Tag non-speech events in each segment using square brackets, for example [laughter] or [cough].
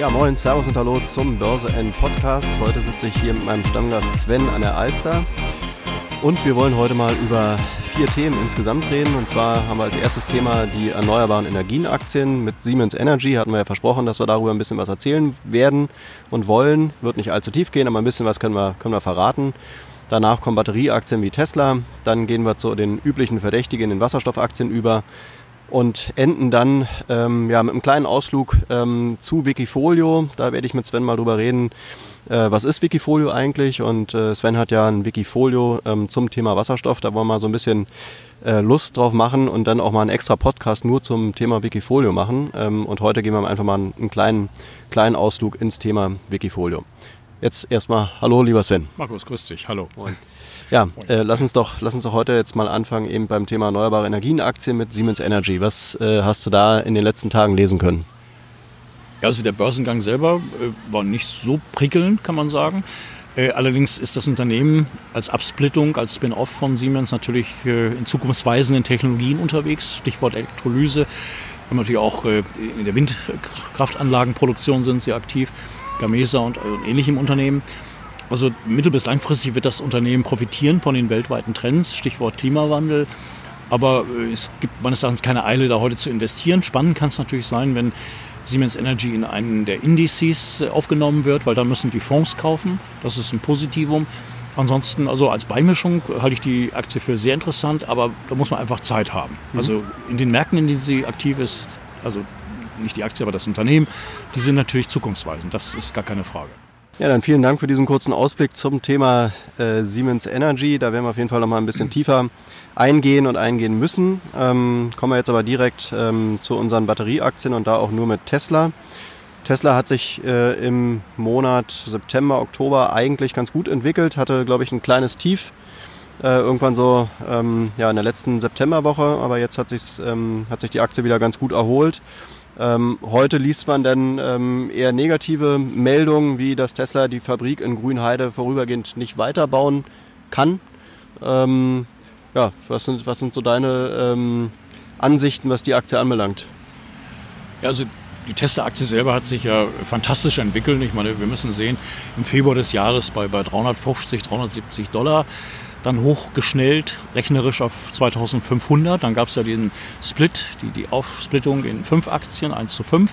Ja, moin, Servus und Hallo zum Börse N Podcast. Heute sitze ich hier mit meinem Stammgast Sven an der Alster. Und wir wollen heute mal über vier Themen insgesamt reden. Und zwar haben wir als erstes Thema die erneuerbaren Energienaktien. Mit Siemens Energy hatten wir ja versprochen, dass wir darüber ein bisschen was erzählen werden und wollen. Wird nicht allzu tief gehen, aber ein bisschen was können wir, können wir verraten. Danach kommen Batterieaktien wie Tesla. Dann gehen wir zu den üblichen Verdächtigen in den Wasserstoffaktien über und enden dann ähm, ja, mit einem kleinen Ausflug ähm, zu Wikifolio. Da werde ich mit Sven mal drüber reden, äh, was ist Wikifolio eigentlich. Und äh, Sven hat ja ein Wikifolio ähm, zum Thema Wasserstoff. Da wollen wir mal so ein bisschen äh, Lust drauf machen und dann auch mal einen extra Podcast nur zum Thema Wikifolio machen. Ähm, und heute gehen wir einfach mal einen, einen kleinen, kleinen Ausflug ins Thema Wikifolio. Jetzt erstmal Hallo, lieber Sven. Markus, grüß dich. Hallo. Moin. Ja, äh, lass, uns doch, lass uns doch heute jetzt mal anfangen eben beim Thema erneuerbare Energienaktien mit Siemens Energy. Was äh, hast du da in den letzten Tagen lesen können? Also der Börsengang selber äh, war nicht so prickelnd, kann man sagen. Äh, allerdings ist das Unternehmen als Absplittung, als Spin-off von Siemens natürlich äh, in zukunftsweisenden Technologien unterwegs. Stichwort Elektrolyse. Haben natürlich auch äh, in der Windkraftanlagenproduktion sind sie aktiv. Gamesa und, und ähnlichem Unternehmen. Also mittel- bis langfristig wird das Unternehmen profitieren von den weltweiten Trends, Stichwort Klimawandel. Aber äh, es gibt meines Erachtens keine Eile, da heute zu investieren. Spannend kann es natürlich sein, wenn Siemens Energy in einen der Indizes äh, aufgenommen wird, weil da müssen die Fonds kaufen. Das ist ein Positivum. Ansonsten, also als Beimischung halte ich die Aktie für sehr interessant, aber da muss man einfach Zeit haben. Mhm. Also in den Märkten, in denen sie aktiv ist, also nicht die Aktie, aber das Unternehmen, die sind natürlich zukunftsweisend. Das ist gar keine Frage. Ja, dann vielen Dank für diesen kurzen Ausblick zum Thema äh, Siemens Energy. Da werden wir auf jeden Fall noch mal ein bisschen [clears throat] tiefer eingehen und eingehen müssen. Ähm, kommen wir jetzt aber direkt ähm, zu unseren Batterieaktien und da auch nur mit Tesla. Tesla hat sich äh, im Monat September, Oktober eigentlich ganz gut entwickelt, hatte, glaube ich, ein kleines Tief. Äh, irgendwann so ähm, ja, in der letzten Septemberwoche, aber jetzt hat, ähm, hat sich die Aktie wieder ganz gut erholt ähm, heute liest man dann ähm, eher negative Meldungen, wie dass Tesla die Fabrik in Grünheide vorübergehend nicht weiterbauen kann. Ähm, ja, was sind, was sind so deine ähm, Ansichten, was die Aktie anbelangt? Ja, also die Tesla-Aktie selber hat sich ja fantastisch entwickelt. Ich meine, wir müssen sehen, im Februar des Jahres bei, bei 350, 370 Dollar dann hochgeschnellt, rechnerisch auf 2500. Dann gab es ja den Split, die, die Aufsplittung in fünf Aktien, 1 zu 5.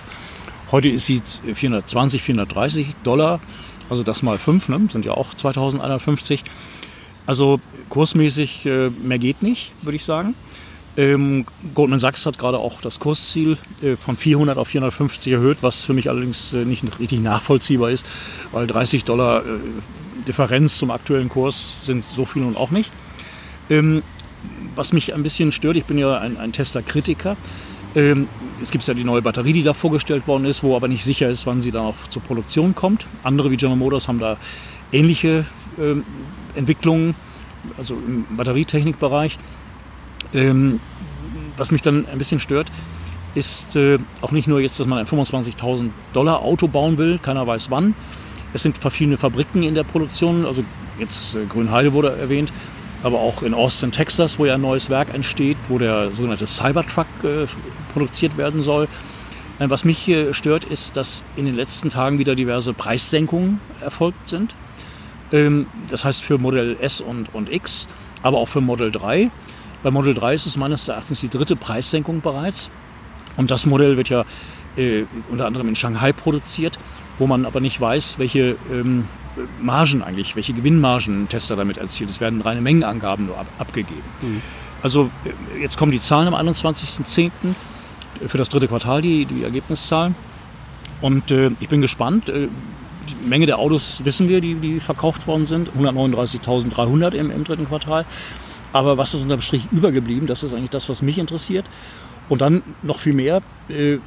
Heute ist sie 420, 430 Dollar, also das mal 5, ne? sind ja auch 2150. Also kursmäßig äh, mehr geht nicht, würde ich sagen. Ähm, Goldman Sachs hat gerade auch das Kursziel äh, von 400 auf 450 erhöht, was für mich allerdings äh, nicht richtig nachvollziehbar ist, weil 30 Dollar äh, Differenz zum aktuellen Kurs sind so viel nun auch nicht. Ähm, was mich ein bisschen stört, ich bin ja ein, ein Tesla-Kritiker. Ähm, es gibt ja die neue Batterie, die da vorgestellt worden ist, wo aber nicht sicher ist, wann sie dann auch zur Produktion kommt. Andere wie General Motors haben da ähnliche ähm, Entwicklungen, also im Batterietechnikbereich. Ähm, was mich dann ein bisschen stört, ist äh, auch nicht nur jetzt, dass man ein 25.000 Dollar Auto bauen will, keiner weiß wann, es sind verschiedene Fabriken in der Produktion, also jetzt äh, Grünheide wurde erwähnt, aber auch in Austin, Texas, wo ja ein neues Werk entsteht, wo der sogenannte Cybertruck äh, produziert werden soll. Äh, was mich hier stört, ist, dass in den letzten Tagen wieder diverse Preissenkungen erfolgt sind. Ähm, das heißt für Modell S und, und X, aber auch für Model 3. Bei Model 3 ist es meines Erachtens die dritte Preissenkung bereits. Und das Modell wird ja äh, unter anderem in Shanghai produziert wo man aber nicht weiß, welche ähm, Margen eigentlich, welche Gewinnmargen ein Tester damit erzielt. Es werden reine Mengenangaben nur ab, abgegeben. Mhm. Also äh, jetzt kommen die Zahlen am 21.10. für das dritte Quartal, die, die Ergebniszahlen. Und äh, ich bin gespannt. Äh, die Menge der Autos wissen wir, die, die verkauft worden sind. 139.300 im, im dritten Quartal. Aber was ist unterm Strich übergeblieben? Das ist eigentlich das, was mich interessiert. Und dann noch viel mehr, äh,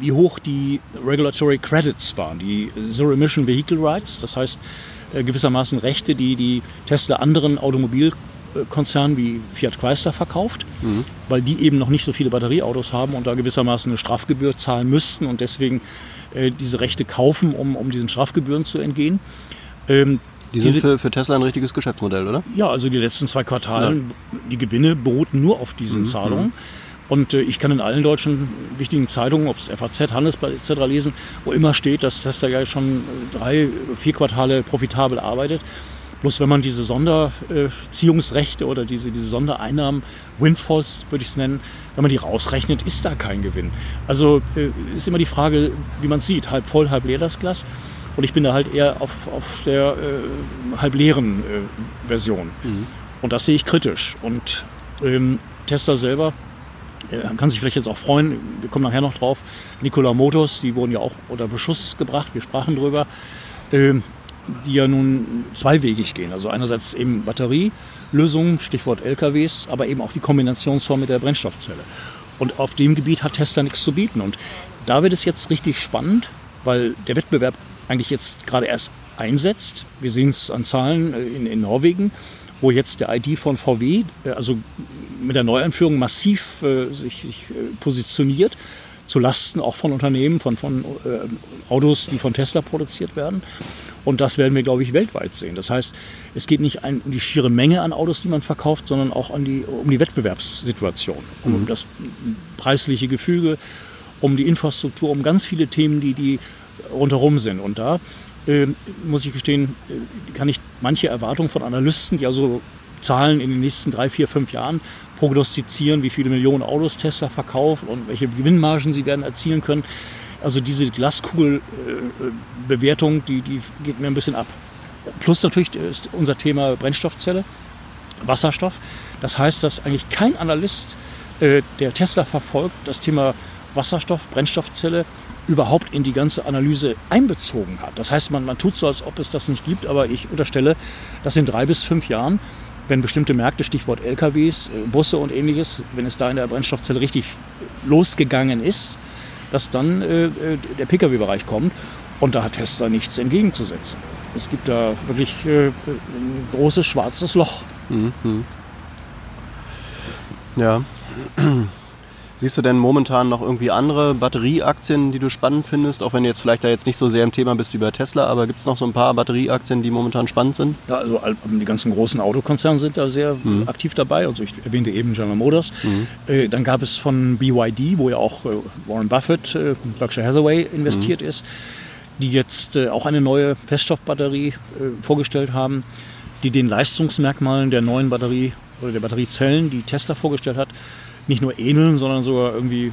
wie hoch die Regulatory Credits waren, die Zero Emission Vehicle Rights, das heißt äh, gewissermaßen Rechte, die die Tesla anderen Automobilkonzernen wie Fiat Chrysler verkauft, mhm. weil die eben noch nicht so viele Batterieautos haben und da gewissermaßen eine Strafgebühr zahlen müssten und deswegen äh, diese Rechte kaufen, um, um diesen Strafgebühren zu entgehen. Ähm, die sind für, für, Tesla ein richtiges Geschäftsmodell, oder? Ja, also die letzten zwei Quartalen, ja. die Gewinne beruhten nur auf diesen mhm. Zahlungen. Und äh, ich kann in allen deutschen wichtigen Zeitungen, ob es FAZ, Handelsblatt etc. lesen, wo immer steht, dass Tesla ja schon drei, vier Quartale profitabel arbeitet. Bloß wenn man diese Sonderziehungsrechte oder diese, diese Sondereinnahmen, Windfalls würde ich es nennen, wenn man die rausrechnet, ist da kein Gewinn. Also äh, ist immer die Frage, wie man sieht, halb voll, halb leer das Glas. Und ich bin da halt eher auf, auf der äh, halb leeren äh, Version. Mhm. Und das sehe ich kritisch. Und ähm, Tesla selber äh, kann sich vielleicht jetzt auch freuen, wir kommen nachher noch drauf, Nikola Motors, die wurden ja auch unter Beschuss gebracht, wir sprachen drüber. Ähm, die ja nun zweiwegig gehen. Also einerseits eben Batterielösungen, Stichwort LKWs, aber eben auch die Kombinationsform mit der Brennstoffzelle. Und auf dem Gebiet hat Tesla nichts zu bieten. Und da wird es jetzt richtig spannend, weil der Wettbewerb eigentlich jetzt gerade erst einsetzt. Wir sehen es an Zahlen äh, in, in Norwegen, wo jetzt der ID von VW, äh, also mit der Neueinführung massiv äh, sich, sich äh, positioniert, zu Lasten auch von Unternehmen, von, von äh, Autos, die von Tesla produziert werden. Und das werden wir, glaube ich, weltweit sehen. Das heißt, es geht nicht um die schiere Menge an Autos, die man verkauft, sondern auch an die, um die Wettbewerbssituation, um mhm. das preisliche Gefüge, um die Infrastruktur, um ganz viele Themen, die, die rundherum sind. Und da muss ich gestehen, äh, kann ich manche Erwartungen von Analysten, die also Zahlen in den nächsten drei, vier, fünf Jahren prognostizieren, wie viele Millionen Autos Tesla verkauft und welche Gewinnmargen sie werden erzielen können. Also diese Glaskugelbewertung, die, die geht mir ein bisschen ab. Plus natürlich ist unser Thema Brennstoffzelle, Wasserstoff. Das heißt, dass eigentlich kein Analyst, äh, der Tesla verfolgt, das Thema Wasserstoff, Brennstoffzelle überhaupt in die ganze Analyse einbezogen hat. Das heißt, man, man tut so, als ob es das nicht gibt, aber ich unterstelle, dass in drei bis fünf Jahren, wenn bestimmte Märkte, Stichwort LKWs, äh, Busse und ähnliches, wenn es da in der Brennstoffzelle richtig losgegangen ist, dass dann äh, äh der Pkw-Bereich kommt. Und da hat Tesla nichts entgegenzusetzen. Es gibt da wirklich äh, ein großes schwarzes Loch. Mhm. Ja. Siehst du denn momentan noch irgendwie andere Batterieaktien, die du spannend findest? Auch wenn du jetzt vielleicht da jetzt nicht so sehr im Thema bist wie bei Tesla, aber gibt es noch so ein paar Batterieaktien, die momentan spannend sind? Ja, also die ganzen großen Autokonzerne sind da sehr mhm. aktiv dabei. Also ich erwähnte eben General Motors. Mhm. Äh, dann gab es von BYD, wo ja auch äh, Warren Buffett, äh, Berkshire Hathaway investiert mhm. ist, die jetzt auch eine neue Feststoffbatterie vorgestellt haben, die den Leistungsmerkmalen der neuen Batterie oder der Batteriezellen, die Tesla vorgestellt hat, nicht nur ähneln, sondern sogar irgendwie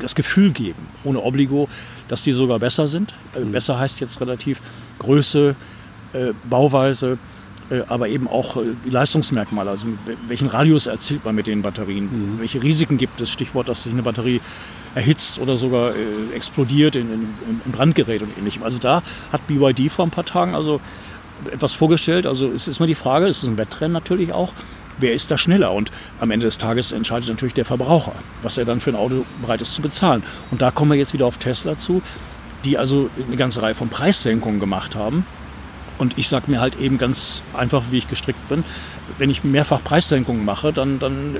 das Gefühl geben, ohne Obligo, dass die sogar besser sind. Äh, mhm. Besser heißt jetzt relativ Größe, äh, Bauweise, äh, aber eben auch die Leistungsmerkmale. Also welchen Radius erzielt man mit den Batterien? Mhm. Welche Risiken gibt es? Stichwort, dass sich eine Batterie erhitzt oder sogar explodiert in, in, in Brandgerät und ähnlichem. Also da hat BYD vor ein paar Tagen also etwas vorgestellt. Also es ist immer die Frage, es ist ein Wettrennen natürlich auch, wer ist da schneller? Und am Ende des Tages entscheidet natürlich der Verbraucher, was er dann für ein Auto bereit ist zu bezahlen. Und da kommen wir jetzt wieder auf Tesla zu, die also eine ganze Reihe von Preissenkungen gemacht haben. Und ich sage mir halt eben ganz einfach, wie ich gestrickt bin, wenn ich mehrfach Preissenkungen mache, dann, dann äh,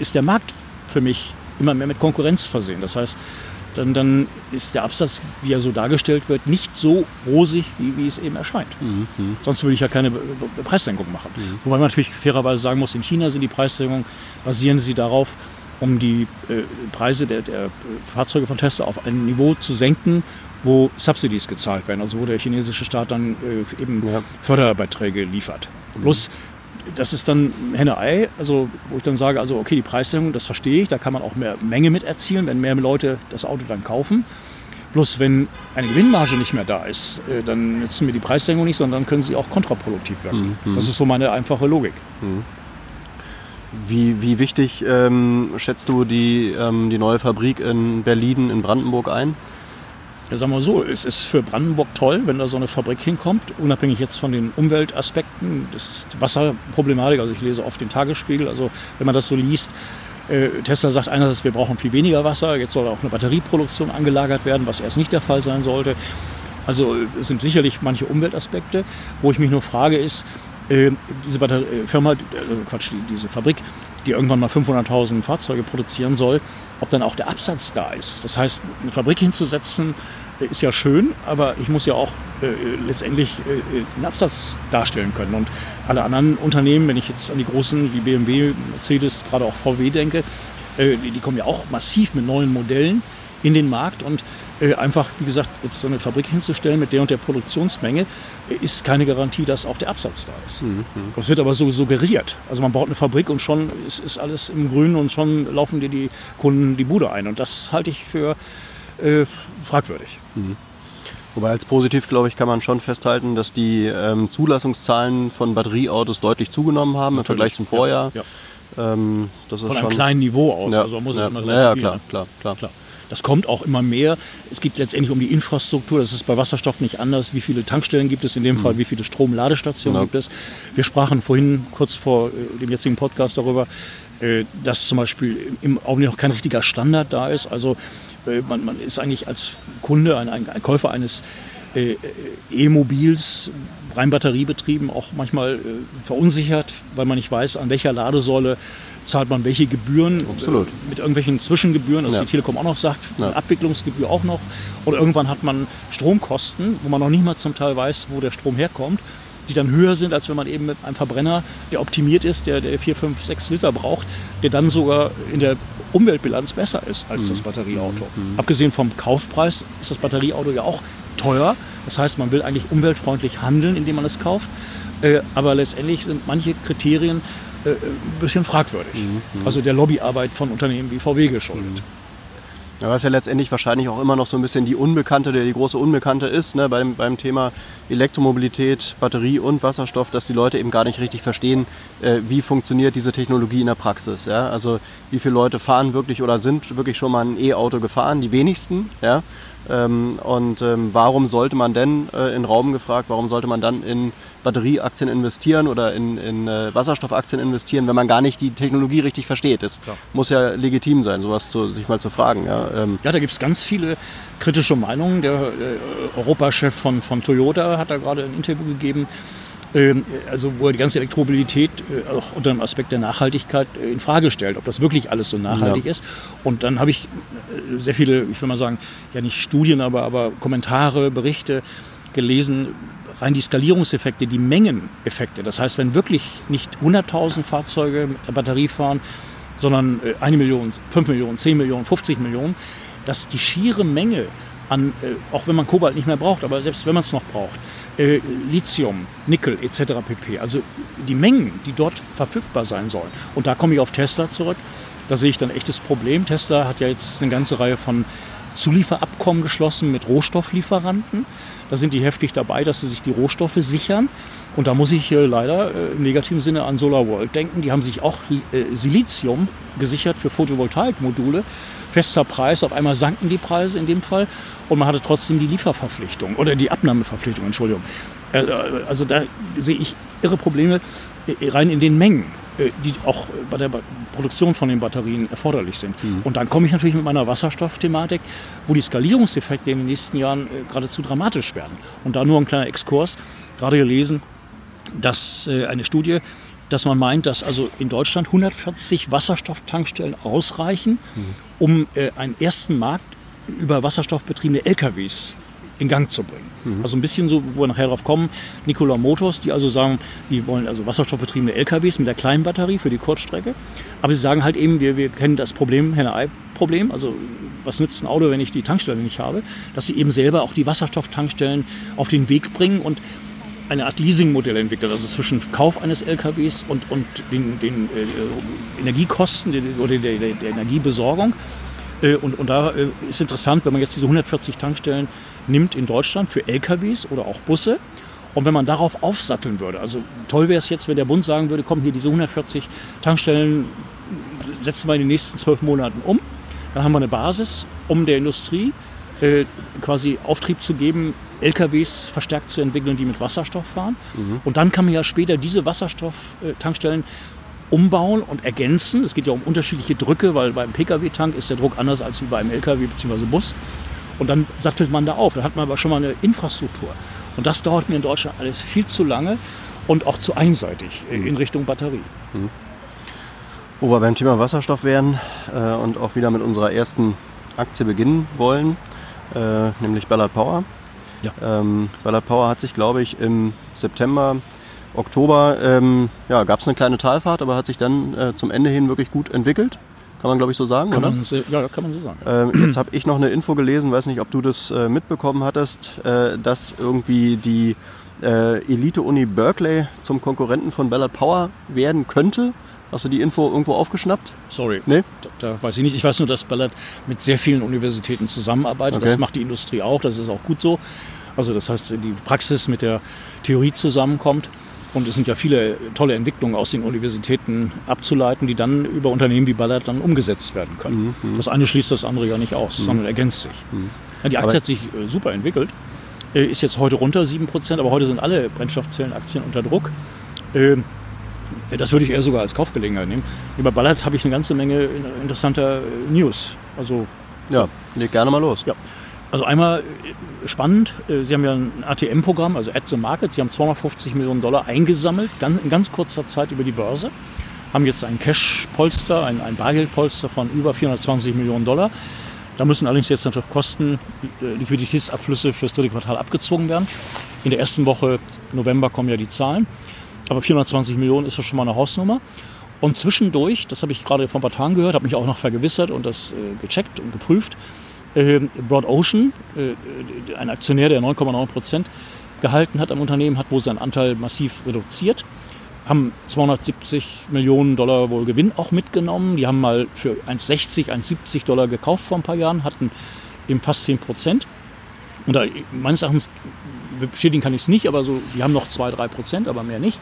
ist der Markt für mich immer mehr mit Konkurrenz versehen. Das heißt, dann, dann ist der Absatz, wie er so dargestellt wird, nicht so rosig, wie, wie es eben erscheint. Mhm. Sonst würde ich ja keine Preissenkung machen. Mhm. Wobei man natürlich fairerweise sagen muss, in China sind die Preissenkungen, basieren sie darauf, um die äh, Preise der, der, Fahrzeuge von Tesla auf ein Niveau zu senken, wo Subsidies gezahlt werden, also wo der chinesische Staat dann äh, eben ja. Förderbeiträge liefert. Mhm. Plus das ist dann Henne-Ei, also wo ich dann sage, also okay, die Preissenkung, das verstehe ich, da kann man auch mehr Menge mit erzielen, wenn mehr Leute das Auto dann kaufen. Bloß wenn eine Gewinnmarge nicht mehr da ist, äh, dann nutzen wir die Preissenkung nicht, sondern dann können sie auch kontraproduktiv werden. Mhm. Das ist so meine einfache Logik. Mhm. Wie, wie wichtig ähm, schätzt du die, ähm, die neue Fabrik in Berlin, in Brandenburg ein? Sagen wir so, es ist für Brandenburg toll, wenn da so eine Fabrik hinkommt, unabhängig jetzt von den Umweltaspekten, das ist die Wasserproblematik, also ich lese oft den Tagesspiegel, also wenn man das so liest, äh, Tesla sagt einerseits, wir brauchen viel weniger Wasser, jetzt soll auch eine Batterieproduktion angelagert werden, was erst nicht der Fall sein sollte. Also es sind sicherlich manche Umweltaspekte, wo ich mich nur frage ist, äh, diese Batterie, äh, Firma, äh, Quatsch, diese Fabrik, die irgendwann mal 500.000 Fahrzeuge produzieren soll, ob dann auch der Absatz da ist. Das heißt, eine Fabrik hinzusetzen, ist ja schön, aber ich muss ja auch äh, letztendlich äh, einen Absatz darstellen können. Und alle anderen Unternehmen, wenn ich jetzt an die großen wie BMW, Mercedes, gerade auch VW denke, äh, die, die, kommen ja auch massiv mit neuen Modellen in den Markt und äh, einfach, wie gesagt, jetzt so eine Fabrik hinzustellen mit der und der Produktionsmenge, äh, ist keine Garantie, dass auch der Absatz da ist. Mhm. Das wird aber so suggeriert. Also man baut eine Fabrik und schon ist, ist alles im Grünen und schon laufen dir die Kunden die Bude ein. Und das halte ich für äh, fragwürdig. Mhm. Wobei als positiv, glaube ich, kann man schon festhalten, dass die ähm, Zulassungszahlen von Batterieautos deutlich zugenommen haben Natürlich. im Vergleich zum Vorjahr. Ja, ja. Ähm, von einem kleinen Niveau aus. Ja, also muss es immer ja, klar, klar, klar, klar. Das kommt auch immer mehr. Es geht letztendlich um die Infrastruktur. Das ist bei Wasserstoff nicht anders. Wie viele Tankstellen gibt es in dem mhm. Fall? Wie viele Stromladestationen gibt es? Wir sprachen vorhin kurz vor äh, dem jetzigen Podcast darüber, äh, dass zum Beispiel im Augenblick noch kein richtiger Standard da ist. Also äh, man, man ist eigentlich als Kunde, ein, ein, Käufer eines E-Mobils, rein batteriebetrieben, auch manchmal verunsichert, weil man nicht weiß, an welcher Ladesäule zahlt man welche Gebühren. Absolut. mit irgendwelchen Zwischengebühren, also ja. die Telekom auch noch sagt, ja. Abwicklungsgebühr auch noch. Oder irgendwann hat man Stromkosten, wo man noch nicht mal zum Teil weiß, wo der Strom herkommt die dann höher sind, als wenn man eben mit einem Verbrenner, der optimiert ist, der, der 4, 5, 6 Liter braucht, der dann sogar in der Umweltbilanz besser ist als mhm. das Batterieauto. Mhm. Abgesehen vom Kaufpreis ist das Batterieauto ja auch teuer. Das heißt, man will eigentlich umweltfreundlich handeln, indem man es kauft. Äh, aber letztendlich sind manche Kriterien äh, ein bisschen fragwürdig. Mhm. mhm. Also der Lobbyarbeit von Unternehmen wie VW geschuldet. Mhm. Ja, was ja letztendlich wahrscheinlich auch immer noch so ein bisschen die Unbekannte, die große Unbekannte ist, ne, beim, beim Thema Elektromobilität, Batterie und Wasserstoff, dass die Leute eben gar nicht richtig verstehen, äh, wie funktioniert diese Technologie in der Praxis. Ja? Also wie viele Leute fahren wirklich oder sind wirklich schon mal ein E-Auto gefahren? Die wenigsten. Ja? Ähm, und ähm, warum sollte man denn, äh, in Raum gefragt, warum sollte man dann in Batterieaktien investieren oder in, in äh, Wasserstoffaktien investieren, wenn man gar nicht die Technologie richtig versteht? Es muss ja legitim sein, sowas zu, sich mal zu fragen. Ja, ähm. ja da gibt es ganz viele kritische Meinungen. Der äh, Europachef von, von Toyota hat da gerade ein Interview gegeben also wo er die ganze Elektromobilität äh, auch unter dem Aspekt der Nachhaltigkeit äh, in Frage stellt, ob das wirklich alles so nachhaltig ja. ist. Und dann habe ich äh, sehr viele, ich will mal sagen, ja nicht Studien, aber, aber Kommentare, Berichte gelesen, rein die Skalierungseffekte, die Mengeneffekte. Das heißt, wenn wirklich nicht 100.000 Fahrzeuge mit der Batterie fahren, sondern eine Million, 5 Millionen, 10 Millionen, 50 Millionen, dass die schiere Menge an, auch wenn man Kobalt nicht mehr braucht, aber selbst wenn man es noch braucht, äh, Lithium, Nickel etc. pp. Also die Mengen, die dort verfügbar sein sollen. Und da komme ich auf Tesla zurück. Da sehe ich dann echtes Problem. Tesla hat ja jetzt eine ganze Reihe von Zulieferabkommen geschlossen mit Rohstofflieferanten. Da sind die heftig dabei, dass sie sich die Rohstoffe sichern. Und da muss ich äh, leider im negativen Sinne an Solar World denken. Die haben sich auch äh, Silizium gesichert für Photovoltaikmodule. Fester Preis, auf einmal sanken die Preise in dem Fall und man hatte trotzdem die Lieferverpflichtung oder die Abnahmeverpflichtung, Entschuldigung. Äh, äh, also da sehe ich irre Probleme äh, rein in den Mengen, die auch bei der Produktion von den Batterien erforderlich sind. Mhm. Und dann komme ich natürlich mit meiner Wasserstoffthematik, wo die Skalierungseffekte in den nächsten Jahren geradezu dramatisch werden. Und da nur ein kleiner Exkurs, gerade gelesen, dass eine Studie dass man meint, dass also in Deutschland 140 Wasserstofftankstellen ausreichen, mhm. Um äh, einen ersten Markt über wasserstoffbetriebene LKWs in Gang zu bringen. Mhm. Also ein bisschen so, wo wir nachher drauf kommen, Nikola Motors, die also sagen, die wollen also wasserstoffbetriebene LKWs mit der kleinen Batterie für die Kurzstrecke. Aber sie sagen halt eben, wir, wir kennen das Problem, Henne-Ei-Problem, also was nützt ein Auto, wenn ich die Tankstelle nicht habe, dass sie eben selber auch die Wasserstofftankstellen auf den Weg bringen und eine Art Leasingmodell entwickelt, also zwischen Kauf eines LKWs und, und den, den äh, Energiekosten oder der, der, der Energiebesorgung. Äh, und, und da äh, ist interessant, wenn man jetzt diese 140 Tankstellen nimmt in Deutschland für LKWs oder auch Busse. Und wenn man darauf aufsatteln würde, also toll wäre es jetzt, wenn der Bund sagen würde, komm hier, diese 140 Tankstellen setzen wir in den nächsten zwölf Monaten um. Dann haben wir eine Basis, um der Industrie äh, quasi Auftrieb zu geben, LKWs verstärkt zu entwickeln, die mit Wasserstoff fahren. Mhm. Und dann kann man ja später diese Wasserstofftankstellen umbauen und ergänzen. Es geht ja um unterschiedliche Drücke, weil beim Pkw-Tank ist der Druck anders als wie beim Lkw bzw. Bus. Und dann sattelt man da auf. Da hat man aber schon mal eine Infrastruktur. Und das dauert mir in Deutschland alles viel zu lange. und auch zu einseitig äh, in Richtung Batterie. Mhm. Wo wir beim Thema Wasserstoff wären äh, und auch wieder mit unserer ersten Aktie beginnen wollen, äh, nämlich Ballard Power. Ja. Ähm, Ballard Power hat sich, glaube ich, im September, Oktober, ähm, ja, gab es eine kleine Talfahrt, aber hat sich dann äh, zum Ende hin wirklich gut entwickelt. Kann man, glaube ich, so sagen, kann oder? Man, ja, kann man so sagen. Ähm, jetzt habe ich noch eine Info gelesen, weiß nicht, ob du das äh, mitbekommen hattest, äh, dass irgendwie die äh, Elite-Uni Berkeley zum Konkurrenten von Ballard Power werden könnte. Hast du die Info irgendwo aufgeschnappt? Sorry. Nee? Da, da, weiß ich nicht. Ich weiß nur, dass Ballard mit sehr vielen Universitäten zusammenarbeitet. Okay. Das macht die Industrie auch. Das ist auch gut so. Also das heißt, die Praxis mit der Theorie zusammenkommt. Und es sind ja viele tolle Entwicklungen aus den Universitäten abzuleiten, die dann über Unternehmen wie Ballard dann umgesetzt werden können. Mhm. mhm. Das eine schließt das andere ja nicht aus, mhm. sondern ergänzt sich. Mhm. Ja, die Aktie aber hat sich äh, super entwickelt, äh, ist jetzt heute runter 7%, aber heute sind alle Brennstoffzellenaktien unter Druck. Ähm, das würde ich eher sogar als Kaufgelegenheit nehmen. Über Ballard habe ich eine ganze Menge interessanter äh, News. Also, ja, leg gerne mal los. Ja. Also einmal äh, spannend, äh, Sie haben ja ein ATM-Programm, also At the Market. Sie haben 250 Millionen Dollar eingesammelt, in ganz kurzer Zeit über die Börse. Haben jetzt ein Cash-Polster, ein, ein Bargeldpolster von über 420 Millionen Dollar. Da müssen allerdings jetzt natürlich Kosten, Liquiditätsabflüsse fürs dritte Quartal abgezogen werden. In der ersten Woche November kommen ja die Zahlen. Aber 420 Millionen ist ja schon mal eine Hausnummer. Und zwischendurch, das habe ich gerade vor ein paar Tagen gehört, habe mich auch noch vergewissert und das äh, gecheckt und geprüft, äh, Broad Ocean, äh, ein Aktionär, der 9,9 Prozent gehalten hat am Unternehmen, hat wohl seinen Anteil massiv reduziert, haben 270 Millionen Dollar wohl Gewinn auch mitgenommen. Die haben mal für 1,60, 1,70 Dollar gekauft vor ein paar Jahren, hatten eben fast 10 Prozent. Und da, meines Erachtens bestätigen kann ich es nicht, aber so, die haben noch 2, 3 Prozent, aber mehr nicht.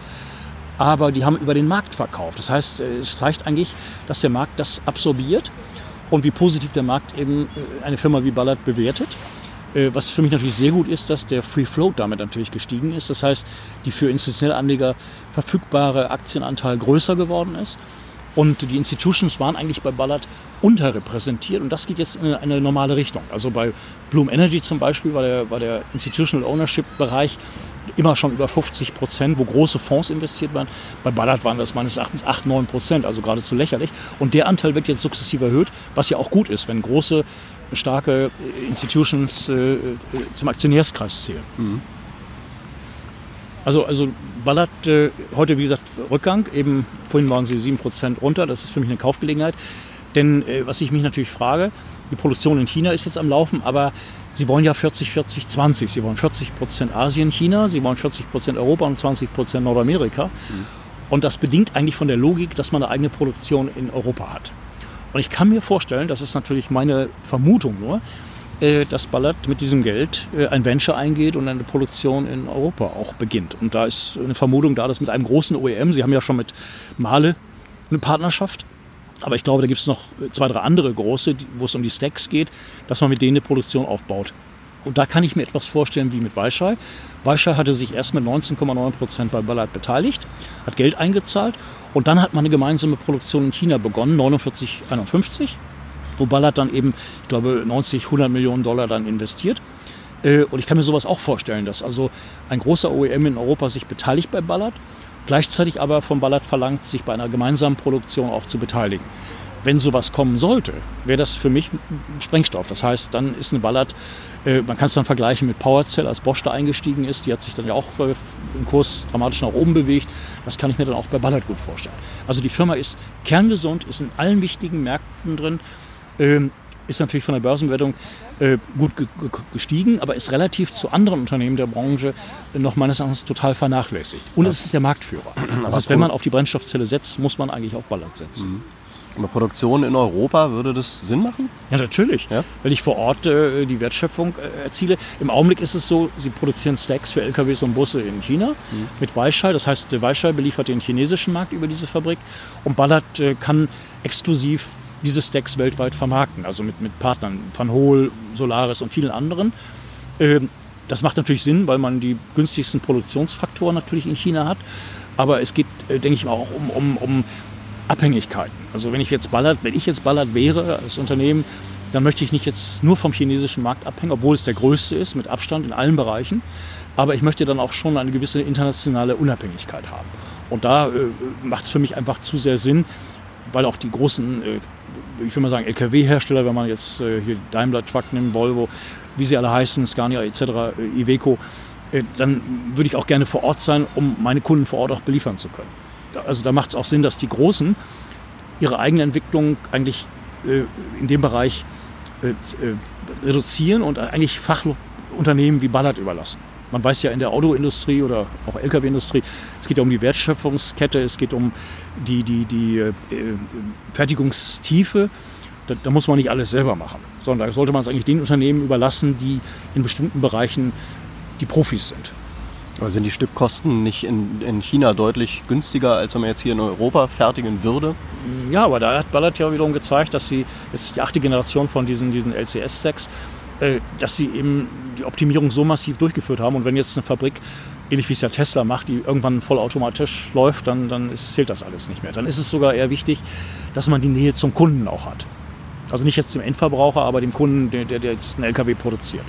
Aber die haben über den Markt verkauft. Das heißt, äh, es zeigt eigentlich, dass der Markt das absorbiert und wie positiv der Markt eben äh, eine Firma wie Ballard bewertet. Äh, was für mich natürlich sehr gut ist, dass der Free Float damit natürlich gestiegen ist. Das heißt, die für institutionelle Anleger verfügbare Aktienanteil größer geworden ist. Und die Institutions waren eigentlich bei Ballard unterrepräsentiert und das geht jetzt in eine normale Richtung. Also bei Bloom Energy zum Beispiel war der, war der Institutional Ownership Bereich immer schon über 50 Prozent, wo große Fonds investiert waren. Bei Ballard waren das meines Erachtens 8, 9 Prozent, also geradezu lächerlich. Und der Anteil wird jetzt sukzessive erhöht, was ja auch gut ist, wenn große, starke Institutions äh, äh zum Aktionärskreis zählen. Mhm. Also, also Ballard äh, heute, wie gesagt, Rückgang. Eben vorhin waren sie 7% runter. Das ist für mich eine Kaufgelegenheit. Denn äh, was ich mich natürlich frage, die Produktion in China ist jetzt am Laufen, aber sie wollen ja 40, 40, 20. Sie wollen 40 Prozent Asien, China, sie wollen 40 Prozent Europa und 20 Prozent Nordamerika. Mhm. Und das bedingt eigentlich von der Logik, dass man eine eigene Produktion in Europa hat. Und ich kann mir vorstellen, das ist natürlich meine Vermutung nur, äh, dass Ballard mit diesem Geld äh, ein Venture eingeht und eine Produktion in Europa auch beginnt. Und da ist eine Vermutung da, dass mit einem großen OEM, Sie haben ja schon mit Male eine Partnerschaft, aber ich glaube, da gibt es noch zwei, drei andere große, wo es um die Stacks geht, dass man mit denen eine Produktion aufbaut. Und da kann ich mir etwas vorstellen wie mit Weichai. Weichai hatte sich erst mit 19,9 Prozent bei Ballard beteiligt, hat Geld eingezahlt und dann hat man eine gemeinsame Produktion in China begonnen, 49, 51 wo Ballard dann eben, ich glaube, 90, 100 Millionen Dollar dann investiert. Äh, und ich kann mir sowas auch vorstellen, dass also ein großer OEM in Europa sich beteiligt bei Ballard, gleichzeitig aber von Ballard verlangt, sich bei einer gemeinsamen Produktion auch zu beteiligen. Wenn sowas kommen sollte, wäre das für mich Sprengstoff. Das heißt, dann ist eine Ballard, äh, man kann es dann vergleichen mit PowerCell, als Bosch da eingestiegen ist. Die hat sich dann ja auch äh, im Kurs dramatisch nach oben bewegt. Das kann ich mir dann auch bei Ballard gut vorstellen. Also die Firma ist kerngesund, ist in allen wichtigen Märkten drin ähm, ist natürlich von der Börsenbewertung äh, gut gestiegen, aber ist relativ zu anderen Unternehmen der Branche noch meines Erachtens total vernachlässigt. Und es ist der Marktführer. [clears throat] Das heißt, wenn man auf die Brennstoffzelle setzt, muss man eigentlich auf Ballard setzen. Mhm. Aber Produktion in Europa, würde das Sinn machen? Ja, natürlich. Ja? Weil ich vor Ort äh, die Wertschöpfung äh, erziele. Im Augenblick ist es so, sie produzieren Stacks für LKWs und Busse in China mhm. mit Weichai. Das heißt, Weichai beliefert den chinesischen Markt über diese Fabrik und Ballard äh, kann exklusiv diese Stacks weltweit vermarkten, also mit, mit Partnern, Van Hool, Solaris und vielen anderen. Ähm, das macht natürlich Sinn, weil man die günstigsten Produktionsfaktoren natürlich in China hat. Aber es geht, äh, denke ich mal, auch um, um, um Abhängigkeiten. Also wenn ich jetzt Ballard, wenn ich jetzt Ballard wäre als Unternehmen, dann möchte ich nicht jetzt nur vom chinesischen Markt abhängen, obwohl es der größte ist, mit Abstand in allen Bereichen. Aber ich möchte dann auch schon eine gewisse internationale Unabhängigkeit haben. Und da äh, macht es für mich einfach zu sehr Sinn, weil auch die großen, äh, ich will mal sagen, Lkw-Hersteller, wenn man jetzt äh, hier Daimler Truck nimmt, Volvo, wie sie alle heißen, Scania etc., äh, Iveco, dann würde ich auch gerne vor Ort sein, um meine Kunden vor Ort auch beliefern zu können. Also da macht es auch Sinn, dass die Großen ihre eigene Entwicklung eigentlich in dem Bereich reduzieren und eigentlich Fachunternehmen wie Ballard überlassen. Man weiß ja in der Autoindustrie oder auch Lkw-Industrie, es geht ja um die Wertschöpfungskette, es geht um die, die, die äh, Fertigungstiefe. Da, da, muss man nicht alles selber machen, sondern da sollte man es eigentlich den Unternehmen überlassen, die in bestimmten Bereichen die Profis sind. Aber sind die Stückkosten nicht in, in China deutlich günstiger, als wenn man jetzt hier in Europa fertigen würde? Ja, aber da hat Ballard ja wiederum gezeigt, dass sie, jetzt die achte Generation von diesen, diesen LCS-Stacks, dass sie eben die Optimierung so massiv durchgeführt haben. Und wenn jetzt eine Fabrik, ähnlich wie es ja Tesla macht, die irgendwann vollautomatisch läuft, dann, dann zählt das alles nicht mehr. Dann ist es sogar eher wichtig, dass man die Nähe zum Kunden auch hat. Also nicht jetzt dem Endverbraucher, aber dem Kunden, der, der jetzt einen LKW produziert.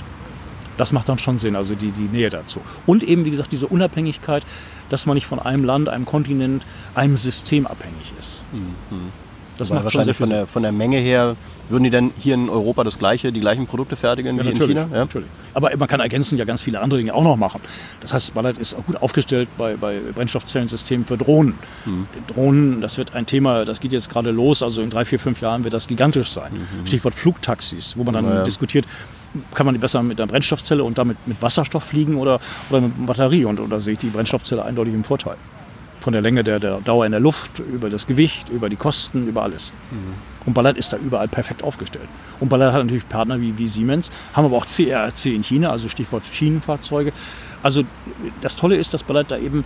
Das macht dann schon Sinn, also die, die Nähe dazu. Und eben, wie gesagt, diese Unabhängigkeit, dass man nicht von einem Land, einem Kontinent, einem System abhängig ist. Mhm. Das macht wahrscheinlich von der, von der Menge her, würden die denn hier in Europa das gleiche, die gleichen Produkte fertigen ja, wie in China? Ja, natürlich. Aber man kann ergänzen ja ganz viele andere Dinge auch noch machen. Das heißt, Ballard ist auch gut aufgestellt bei, bei Brennstoffzellensystemen für Drohnen. Hm. Drohnen, das wird ein Thema, das geht jetzt gerade los, also in drei, vier, fünf Jahren wird das gigantisch sein. Mhm. Stichwort Flugtaxis, wo man dann ja. diskutiert, kann man besser mit einer Brennstoffzelle und damit mit Wasserstoff fliegen oder, oder mit Batterie. Und, und da sehe ich die Brennstoffzelle eindeutig im Vorteil von der Länge der, der Dauer in der Luft, über das Gewicht, über die Kosten, über alles. Mhm. Und Ballard ist da überall perfekt aufgestellt. Und Ballard hat natürlich Partner wie, wie Siemens, haben aber auch CRC in China, also Stichwort Schienenfahrzeuge. Also das Tolle ist, dass Ballard da eben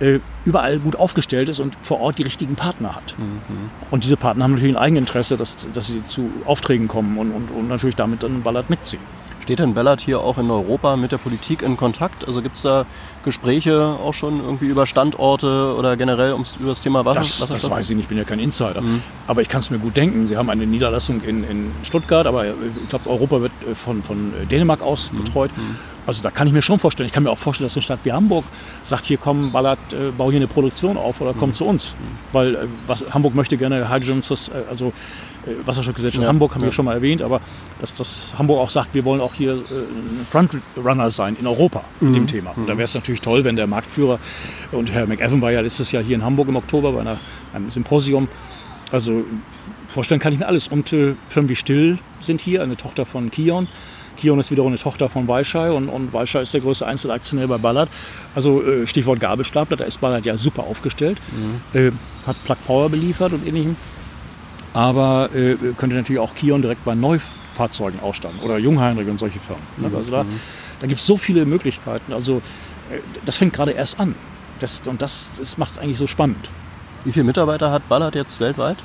äh, überall gut aufgestellt ist und vor Ort die richtigen Partner hat. Mhm. Und diese Partner haben natürlich ein Eigeninteresse, dass, dass sie zu Aufträgen kommen und, und, und natürlich damit dann Ballard mitziehen. Steht denn Bellert hier auch in Europa mit der Politik in Kontakt? Also gibt es da Gespräche auch schon irgendwie über Standorte oder generell ums, über das Thema Wasser? Das, das weiß ich nicht, ich bin ja kein Insider. Mhm. Aber ich kann es mir gut denken. Sie haben eine Niederlassung in, in Stuttgart, aber ich glaube, Europa wird äh, von, von Dänemark aus mhm. betreut. Mhm. Also da kann ich mir schon vorstellen. Ich kann mir auch vorstellen, dass eine Stadt wie Hamburg sagt, hier komm, Ballert, äh, bau hier eine Produktion auf oder komm mhm. zu uns. Mhm. Weil äh, was, Hamburg möchte gerne Hydrogen, äh, also äh, Wasserstoffgesellschaft ja. Hamburg haben wir ja. schon mal erwähnt, aber dass, dass Hamburg auch sagt, wir wollen auch hier äh, ein Frontrunner sein in Europa mhm. mit dem Thema. Und da mhm. wäre es natürlich toll, wenn der Marktführer und Herr McEwan war ja letztes Jahr hier in Hamburg im Oktober bei einer, einem Symposium. Also vorstellen kann ich mir alles. Und äh, Firmen wie Still sind hier, eine Tochter von Kion. Kion ist wiederum eine Tochter von Weishai und, und Weishai ist der größte Einzelaktionär bei Ballard. Also äh, Stichwort Gabelstapler, da ist Ballard ja super aufgestellt. Mhm. Äh, hat Plug Power beliefert und ähnlichem aber äh, könnte natürlich auch Kion direkt bei Neufahrzeugen ausstatten oder Jungheinrich und solche Firmen. Ne? Mhm. Also da, da gibt es so viele Möglichkeiten. Also äh, das fängt gerade erst an. Das, und das, das macht es eigentlich so spannend. Wie viele Mitarbeiter hat Ballard jetzt weltweit?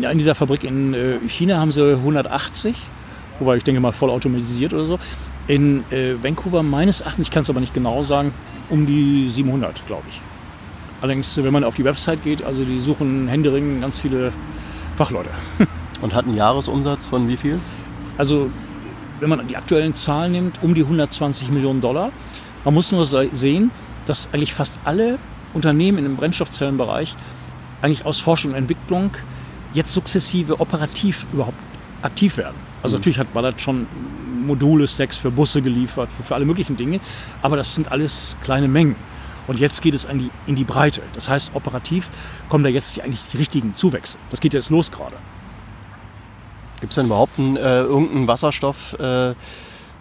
Ja, in dieser Fabrik in äh, China haben sie 180, wobei ich denke mal voll automatisiert oder so. In äh, Vancouver meines Erachtens, ich kann es aber nicht genau sagen, um die 700, glaube ich. Allerdings, wenn man auf die Website geht, also die suchen händeringend ganz viele Fachleute. [laughs] Und hat einen Jahresumsatz von wie viel? Also, wenn man die aktuellen Zahlen nimmt, um die 120 Millionen Dollar. Man muss nur sehen, dass eigentlich fast alle Unternehmen in dem Brennstoffzellenbereich eigentlich aus Forschung und Entwicklung jetzt sukzessive operativ überhaupt aktiv werden. Also mhm. natürlich hat Ballard schon Module, Stacks für Busse geliefert, für, für alle möglichen Dinge, aber das sind alles kleine Mengen. Und jetzt geht es in die, in die Breite. Das heißt, operativ kommen da jetzt die, eigentlich die richtigen Zuwächse. Das geht jetzt los gerade. Gibt es denn überhaupt einen, äh, irgendeinen Wasserstoff? Äh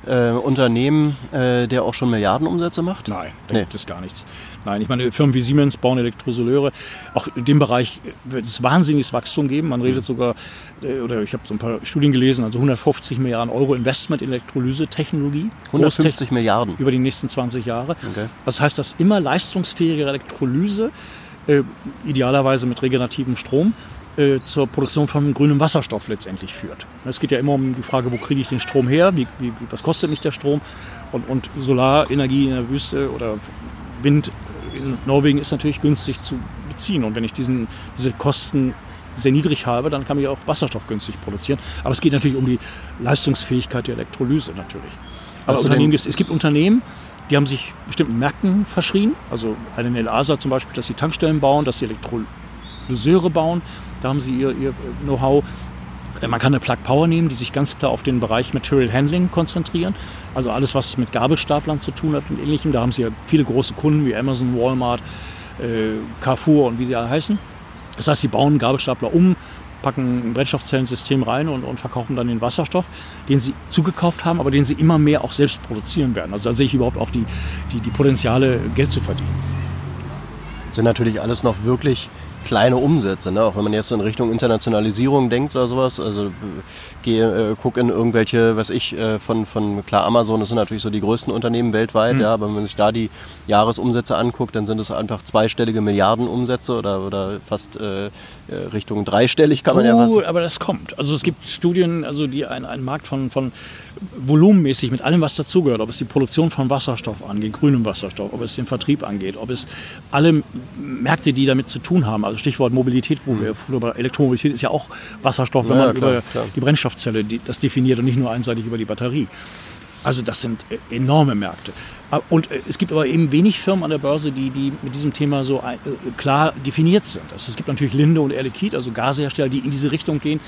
äh, Unternehmen, äh, der auch schon Milliardenumsätze macht? Nein, da nee. gibt es gar nichts. Nein, ich meine, Firmen wie Siemens bauen Elektrosoleure. Auch in dem Bereich wird es wahnsinniges Wachstum geben. Man redet sogar, äh, oder ich habe so ein paar Studien gelesen, also 150 Milliarden Euro Investment in Elektrolyse-Technologie. 150 Milliarden? Über die nächsten 20 Jahre. Okay. Das heißt, dass immer leistungsfähige Elektrolyse, äh, idealerweise mit regenerativem Strom, äh, zur Produktion von grünem Wasserstoff letztendlich führt. Es geht ja immer um die Frage, wo kriege ich den Strom her, wie, wie, was kostet mich der Strom und, und Solarenergie in der Wüste oder Wind in Norwegen ist natürlich günstig zu beziehen und wenn ich diesen, diese Kosten sehr niedrig habe, dann kann ich auch Wasserstoff günstig produzieren. Aber es geht natürlich um die Leistungsfähigkeit der Elektrolyse natürlich. Aber Unternehmen, es gibt Unternehmen, die haben sich bestimmten Märkten verschrien. Also eine Nelasa zum Beispiel, dass sie Tankstellen bauen, dass sie Elektrolyseure bauen. Da haben sie ihr, ihr Know-how. Man kann eine Plug Power nehmen, die sich ganz klar auf den Bereich Material Handling konzentrieren. Also alles, was mit Gabelstaplern zu tun hat und ähnlichem. Da haben sie ja viele große Kunden wie Amazon, Walmart, äh, Carrefour und wie sie alle heißen. Das heißt, sie bauen Gabelstapler um, packen ein Brennstoffzellensystem rein und, und, verkaufen dann den Wasserstoff, den sie zugekauft haben, aber den sie immer mehr auch selbst produzieren werden. Also da sehe ich überhaupt auch die, die, die Potenziale, Geld zu verdienen. Sind natürlich alles noch wirklich kleine Umsätze. Ne? Auch wenn man jetzt in Richtung Internationalisierung denkt oder sowas. Also geh, äh, guck in irgendwelche, was ich, äh, von, von klar Amazon, das sind natürlich so die größten Unternehmen weltweit, mhm. ja, aber wenn man sich da die Jahresumsätze anguckt, dann sind es einfach zweistellige Milliardenumsätze oder, oder fast äh, äh Richtung dreistellig kann man oh, ja was. aber das kommt. Also es gibt Studien, also die einen Markt von, von volumenmäßig mit allem, was dazugehört, ob es die Produktion von Wasserstoff angeht, grünem Wasserstoff, ob es den Vertrieb angeht, ob es alle Märkte, die damit zu tun haben, also Stichwort Mobilität, wo wir über Elektromobilität ist ja auch Wasserstoff, wenn ja, man klar, über klar. die Brennstoffzelle die, das definiert und nicht nur einseitig über die Batterie. Also das sind äh, enorme Märkte. Äh, und äh, es gibt aber eben wenig Firmen an der Börse, die, die mit diesem Thema so klar definiert sind. Also es gibt natürlich Linde und Air Liquide, also Gashersteller, die in diese Richtung gehen.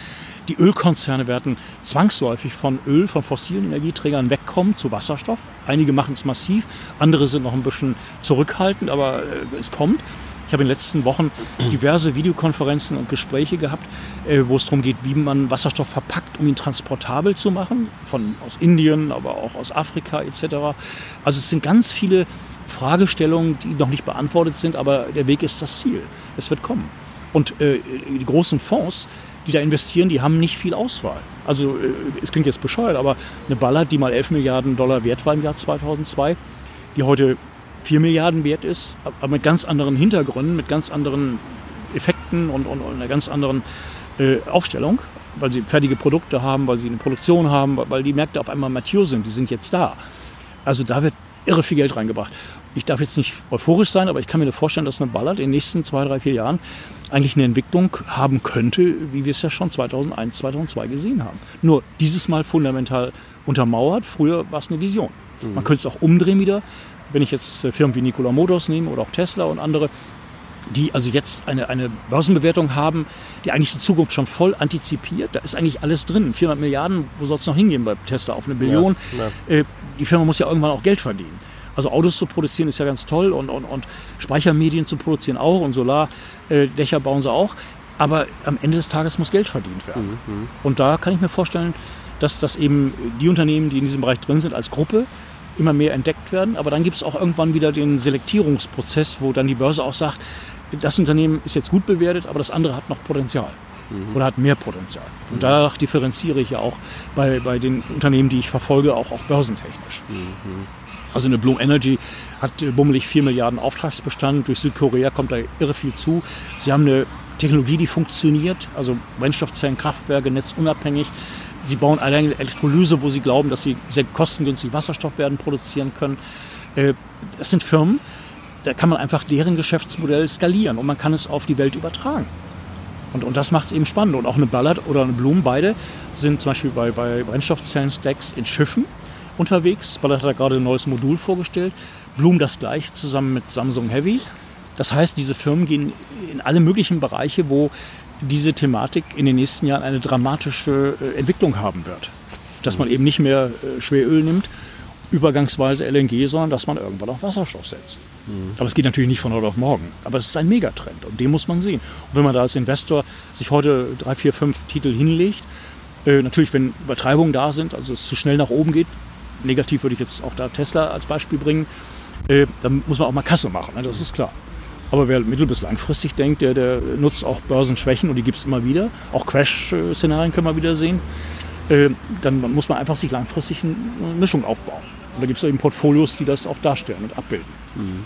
Die Ölkonzerne werden zwangsläufig von Öl, von fossilen Energieträgern wegkommen zu Wasserstoff. Einige machen es massiv, andere sind noch ein bisschen zurückhaltend, aber es kommt. Ich habe in den letzten Wochen diverse Videokonferenzen und Gespräche gehabt, äh, wo es darum geht, wie man Wasserstoff verpackt, um ihn transportabel zu machen, von aus Indien, aber auch aus Afrika etc. Also es sind ganz viele Fragestellungen, die noch nicht beantwortet sind, aber der Weg ist das Ziel. Es wird kommen. Und äh, die großen Fonds, die da investieren, die haben nicht viel Auswahl. Also äh, es klingt jetzt bescheuert, aber eine Ballard, die mal 11 Milliarden Dollar wert war im Jahr 2002, die heute 4 Milliarden wert ist, aber mit ganz anderen Hintergründen, mit ganz anderen Effekten und, und, und einer ganz anderen äh, Aufstellung, weil sie fertige Produkte haben, weil sie eine Produktion haben, weil die Märkte auf einmal mature sind, die sind jetzt da. Also da wird irre viel Geld reingebracht. Ich darf jetzt nicht euphorisch sein, aber ich kann mir vorstellen, dass eine Ballard in den nächsten zwei, drei, vier Jahren eigentlich eine Entwicklung haben könnte, wie wir es ja schon 2001, 2002 gesehen haben. Nur dieses Mal fundamental untermauert. Früher war es eine Vision. Mhm. Man könnte es auch umdrehen wieder. Wenn ich jetzt äh, Firmen wie Nikola Motors nehme oder auch Tesla und andere, die also jetzt eine, eine Börsenbewertung haben, die eigentlich die Zukunft schon voll antizipiert. Da ist eigentlich alles drin. 400 Milliarden, wo soll es noch hingehen bei Tesla? Auf eine Billion. Ja, ja. Äh, die Firma muss ja irgendwann auch Geld verdienen. Also Autos zu produzieren ist ja ganz toll und, und, und Speichermedien zu produzieren auch und Solardächer bauen sie auch. Aber am Ende des Tages muss Geld verdient werden. Mhm, mhm. Und da kann ich mir vorstellen, dass das eben die Unternehmen, die in diesem Bereich drin sind, als Gruppe immer mehr entdeckt werden. Aber dann gibt es auch irgendwann wieder den Selektierungsprozess, wo dann die Börse auch sagt, das Unternehmen ist jetzt gut bewertet, aber das andere hat noch Potenzial mhm. oder hat mehr Potenzial. Und mhm. danach differenziere ich ja auch bei, bei den Unternehmen, die ich verfolge, auch, auch börsentechnisch. Mhm. Also eine Bloom Energy hat bummelig 4 Milliarden Auftragsbestand. Durch Südkorea kommt da irre viel zu. Sie haben eine Technologie, die funktioniert, also Brennstoffzellen, Kraftwerke, netzunabhängig. Sie bauen allein Elektrolyse, wo sie glauben, dass sie sehr kostengünstig Wasserstoff werden produzieren können. Äh, das sind Firmen, da kann man einfach deren Geschäftsmodell skalieren und man kann es auf die Welt übertragen. Und, und das macht es eben spannend. Und auch eine Ballard oder eine Bloom, beide sind zum Beispiel bei, bei Brennstoffzellen-Stacks in Schiffen unterwegs. Ballard hat da gerade ein neues Modul vorgestellt. Bloom das gleiche zusammen mit Samsung Heavy. Das heißt, diese Firmen gehen in alle möglichen Bereiche, wo diese Thematik in den nächsten Jahren eine dramatische äh, Entwicklung haben wird. Dass man eben nicht mehr äh, Schweröl nimmt, übergangsweise LNG, sondern dass man irgendwann auch Wasserstoff setzt. Mhm. Aber es geht natürlich nicht von heute auf morgen. Aber es ist ein Megatrend und den muss man sehen. Und wenn man da als Investor sich heute drei, vier, fünf Titel hinlegt, äh, natürlich, wenn Übertreibungen da sind, also es zu schnell nach oben geht, negativ würde ich jetzt auch da Tesla als Beispiel bringen, äh, dann muss man auch mal Kasse machen, ne? das ist klar. Aber wer mittel- bis langfristig denkt, der, der nutzt auch Börsenschwächen und die gibt es immer wieder. Auch Crash-Szenarien können wir wieder sehen. Äh, dann muss man einfach sich langfristig eine Mischung aufbauen. Und da gibt es eben Portfolios, die das auch darstellen und abbilden. Mhm.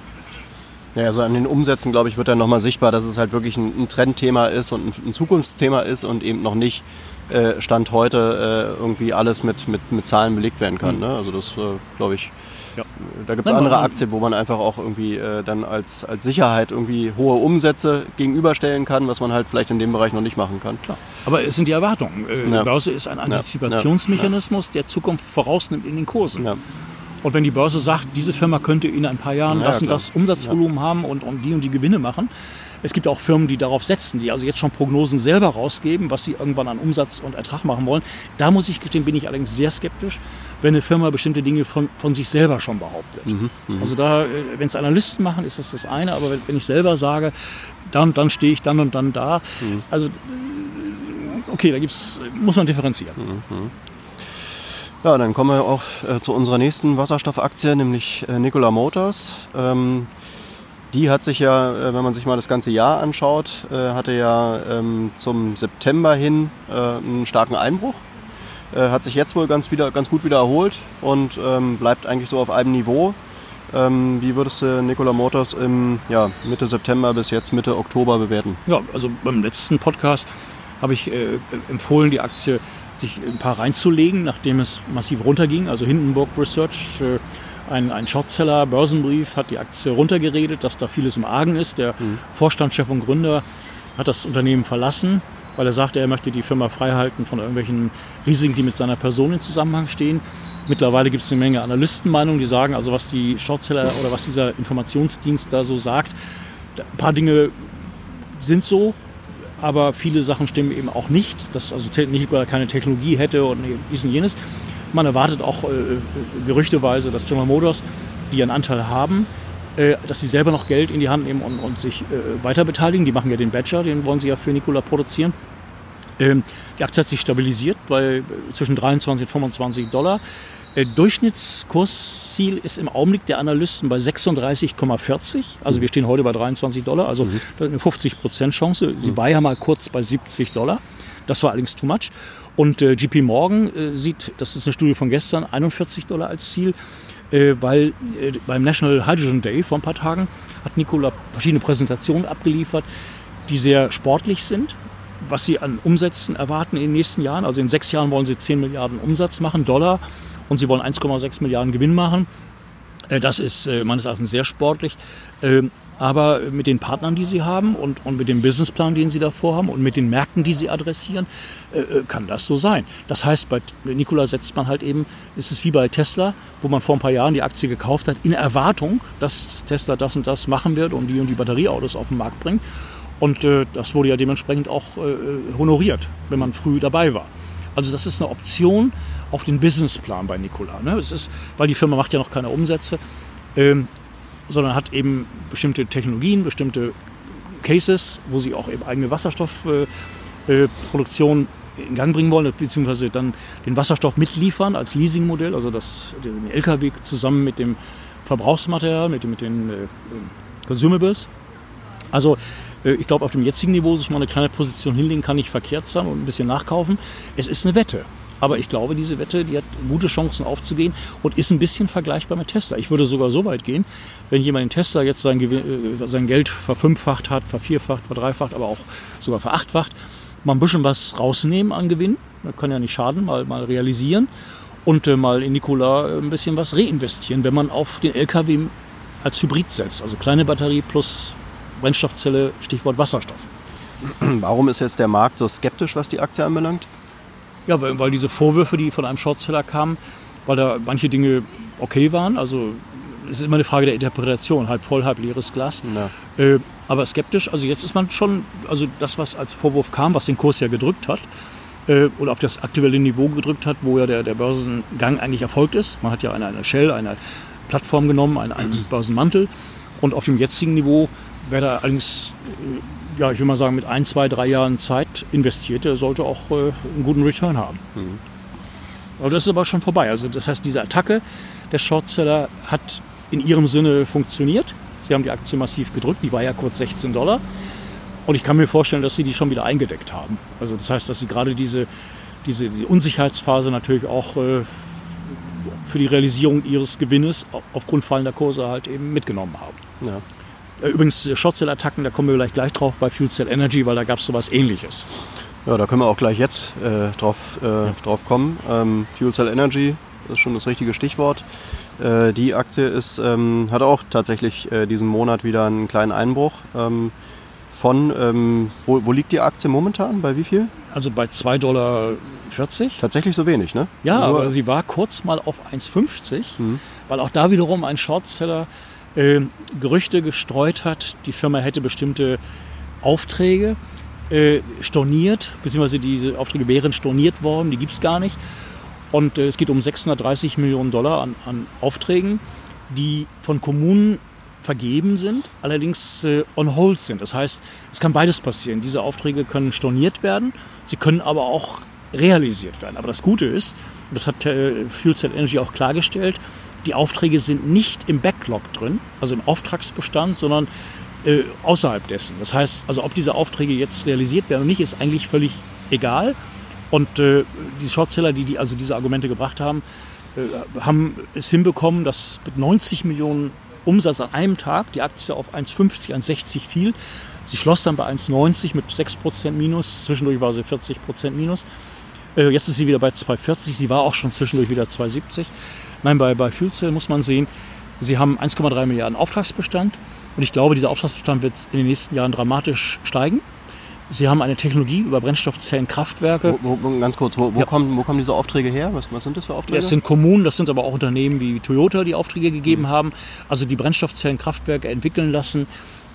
Ja, also an den Umsätzen, glaube ich, wird dann nochmal sichtbar, dass es halt wirklich ein, Trendthema ist und ein, ein, Zukunftsthema ist und eben noch nicht äh, Stand heute äh, irgendwie alles mit, mit, mit Zahlen belegt werden kann. Mhm. Ne? Also das, äh, glaube ich, Ja. Da gibt es andere Aktien, wo man einfach auch irgendwie äh, dann als, als Sicherheit irgendwie hohe Umsätze gegenüberstellen kann, was man halt vielleicht in dem Bereich noch nicht machen kann. Klar. Aber es sind die Erwartungen. Äh, ja. Die Börse ist ein Antizipationsmechanismus, der Zukunft vorausnimmt in den Kursen. Und wenn die Börse sagt, diese Firma könnte in ein paar Jahren das und das Umsatzvolumen haben und, und die und die Gewinne machen, es gibt auch Firmen, die darauf setzen, die also jetzt schon Prognosen selber rausgeben, was sie irgendwann an Umsatz und Ertrag machen wollen. Da muss ich gestehen, bin ich allerdings sehr skeptisch, wenn eine Firma bestimmte Dinge von, von sich selber schon behauptet. Mhm, mh. Also da, äh, wenn es Analysten machen, ist das das eine, aber wenn, wenn ich selber sage, dann und dann stehe ich dann und dann da, mhm. also äh, okay, da gibt's, muss man differenzieren. Mhm. mhm. Ja, dann kommen wir auch äh, zu unserer nächsten Wasserstoffaktie, nämlich äh, Nikola Motors. Ähm, die hat sich ja, äh, wenn man sich mal das ganze Jahr anschaut, äh, hatte ja ähm, zum September hin äh, einen starken Einbruch. Hat sich jetzt wohl ganz, wieder, ganz gut wieder erholt und ähm, bleibt eigentlich so auf einem Niveau. Ähm, wie würdest du Nikola Motors im ja, Mitte September bis jetzt Mitte Oktober bewerten? Ja, also beim letzten Podcast habe ich äh, empfohlen, die Aktie sich ein paar reinzulegen, nachdem es massiv runterging. Also Hindenburg Research äh, ein, ein Shortseller, Börsenbrief, hat die Aktie runtergeredet, dass da vieles im Argen ist. Der mhm. Vorstand, Chef und Gründer hat das Unternehmen verlassen, weil er sagte, er möchte die Firma freihalten von irgendwelchen Risiken, die mit seiner Person in Zusammenhang stehen. Mittlerweile gibt es eine Menge Analystenmeinungen, die sagen, also was die Shortseller oder was dieser Informationsdienst da so sagt, ein paar Dinge sind so, aber viele Sachen stimmen eben auch nicht, dass also nicht keine Technologie hätte und dies und jenes. Man erwartet auch äh, äh, gerüchteweise, dass General Motors, die einen Anteil haben, äh, dass sie selber noch Geld in die Hand nehmen und, und sich äh, weiter beteiligen. Die machen ja den Badger, den wollen sie ja für Nikola produzieren. Ähm, die Aktie hat sich stabilisiert bei äh, zwischen 23 und 25 Dollar. Äh, Durchschnittskursziel ist im Augenblick der Analysten bei 36,40. Also wir stehen heute bei 23 Dollar, also mhm. eine 50% Chance. Sie mhm. war ja mal kurz bei 70 Dollar. Das war allerdings too much. Und äh, JP Morgan äh, sieht, das ist eine Studie von gestern, 41 Dollar als Ziel, äh, weil äh, beim National Hydrogen Day vor ein paar Tagen hat Nikola verschiedene Präsentationen abgeliefert, die sehr sportlich sind, was sie an Umsätzen erwarten in den nächsten Jahren. Also in sechs Jahren wollen sie 10 Milliarden Umsatz machen, Dollar, und sie wollen 1,6 Milliarden Gewinn machen. Äh, das ist äh, meines Erachtens sehr sportlich. Aber mit den Partnern, die sie haben und, und mit dem Businessplan, den sie davor haben und mit den Märkten, die sie adressieren, äh, äh, kann das so sein. Das heißt, bei Nikola setzt man halt eben, ist es wie bei Tesla, wo man vor ein paar Jahren die Aktie gekauft hat, in Erwartung, dass Tesla das und das machen wird und die und die Batterieautos auf den Markt bringt. Und äh, das wurde ja dementsprechend auch äh, honoriert, wenn man früh dabei war. Also das ist eine Option auf den Businessplan bei Nikola. Ne? Es ist, weil die Firma macht ja noch keine Umsätze. Ähm, sondern hat eben bestimmte Technologien, bestimmte Cases, wo sie auch eben eigene Wasserstoffproduktion äh, in Gang bringen wollen, beziehungsweise dann den Wasserstoff mitliefern als Leasingmodell, also das, den LKW zusammen mit dem Verbrauchsmaterial, mit, mit den äh, Consumables. Also äh, ich glaube, auf dem jetzigen Niveau sich mal eine kleine Position hinlegen kann nicht verkehrt sein und ein bisschen nachkaufen. Es ist eine Wette. Aber ich glaube, diese Wette, die hat gute Chancen aufzugehen und ist ein bisschen vergleichbar mit Tesla. Ich würde sogar so weit gehen, wenn jemand in Tesla jetzt sein, äh, sein Geld verfünffacht hat, vervierfacht, verdreifacht, aber auch sogar verachtfacht, mal ein bisschen was rausnehmen an Gewinn. Das kann ja nicht schaden, mal, mal realisieren und äh, mal in Nikola äh, ein bisschen was reinvestieren, wenn man auf den LKW als Hybrid setzt. Also kleine Batterie plus Brennstoffzelle, Stichwort Wasserstoff. Warum ist jetzt der Markt so skeptisch, was die Aktie anbelangt? Ja, weil, weil diese Vorwürfe, die von einem Shortseller kamen, weil da manche Dinge okay waren. Also es ist immer eine Frage der Interpretation, halb voll, halb leeres Glas. Ja. Äh, aber skeptisch, also jetzt ist man schon, also das, was als Vorwurf kam, was den Kurs ja gedrückt hat, äh, oder auf das aktuelle Niveau gedrückt hat, wo ja der, der Börsengang eigentlich erfolgt ist. Man hat ja eine, eine Shell, eine Plattform genommen, einen, einen [clears throat] Börsenmantel. Und auf dem jetzigen Niveau wäre da allerdings äh, ja, ich will mal sagen, mit ein, zwei, drei Jahren Zeit investiert, der sollte auch äh, einen guten Return haben. Mhm. Aber das ist aber schon vorbei. Also das heißt, diese Attacke der Shortseller hat in ihrem Sinne funktioniert. Sie haben die Aktie massiv gedrückt, die war ja kurz 16 Dollar. Und ich kann mir vorstellen, dass sie die schon wieder eingedeckt haben. Also das heißt, dass sie gerade diese, diese, diese Unsicherheitsphase natürlich auch äh, für die Realisierung ihres Gewinnes aufgrund fallender Kurse halt eben mitgenommen haben. Ja. Äh, übrigens, äh, Shortcell-Attacken, da kommen wir vielleicht gleich drauf bei Fuel Cell Energy, weil da gab es sowas ähnliches. Ja, da können wir auch gleich jetzt äh, drauf, äh, ja. drauf kommen. Ähm, Fuel Cell Energy ist schon das richtige Stichwort. Äh, die Aktie ist, ähm, hat auch tatsächlich äh, diesen Monat wieder einen kleinen Einbruch. Ähm, von, ähm, wo, wo, liegt die Aktie momentan? Bei wie viel? Also bei 2,40 Dollar. Tatsächlich so wenig, ne? Ja, Nur aber sie war kurz mal auf 1,50, mhm. weil auch da wiederum ein Shortseller äh, Gerüchte gestreut hat, die Firma hätte bestimmte Aufträge äh, storniert, beziehungsweise diese Aufträge wären storniert worden, die gibt es gar nicht. Und äh, es geht um 630 Millionen Dollar an, an Aufträgen, die von Kommunen vergeben sind, allerdings äh, on hold sind. Das heißt, es kann beides passieren. Diese Aufträge können storniert werden, sie können aber auch realisiert werden. Aber das Gute ist, das hat äh, Fuel Cell Energy auch klargestellt, die Aufträge sind nicht im Backlog drin, also im Auftragsbestand, sondern äh, außerhalb dessen. Das heißt, also ob diese Aufträge jetzt realisiert werden oder nicht, ist eigentlich völlig egal. Und äh, die Shortseller, die, die also diese Argumente gebracht haben, äh, haben es hinbekommen, dass mit 90 Millionen Umsatz an einem Tag die Aktie auf 1,50, 1,60 fiel. Sie schloss dann bei 1,90 mit 6% Minus. Zwischendurch war sie 40% Minus. Äh, jetzt ist sie wieder bei 2,40. Sie war auch schon zwischendurch wieder 2,70. Nein, bei, bei Fuelcell muss man sehen, sie haben 1,3 Milliarden Auftragsbestand. Und ich glaube, dieser Auftragsbestand wird in den nächsten Jahren dramatisch steigen. Sie haben eine Technologie über Brennstoffzellenkraftwerke. Wo, wo, ganz kurz, wo, wo, ja. kommen, wo, kommen, diese Aufträge her? Was, was sind das für Aufträge? Es sind Kommunen, das sind aber auch Unternehmen wie Toyota, die Aufträge gegeben mhm. haben. Also die Brennstoffzellenkraftwerke entwickeln lassen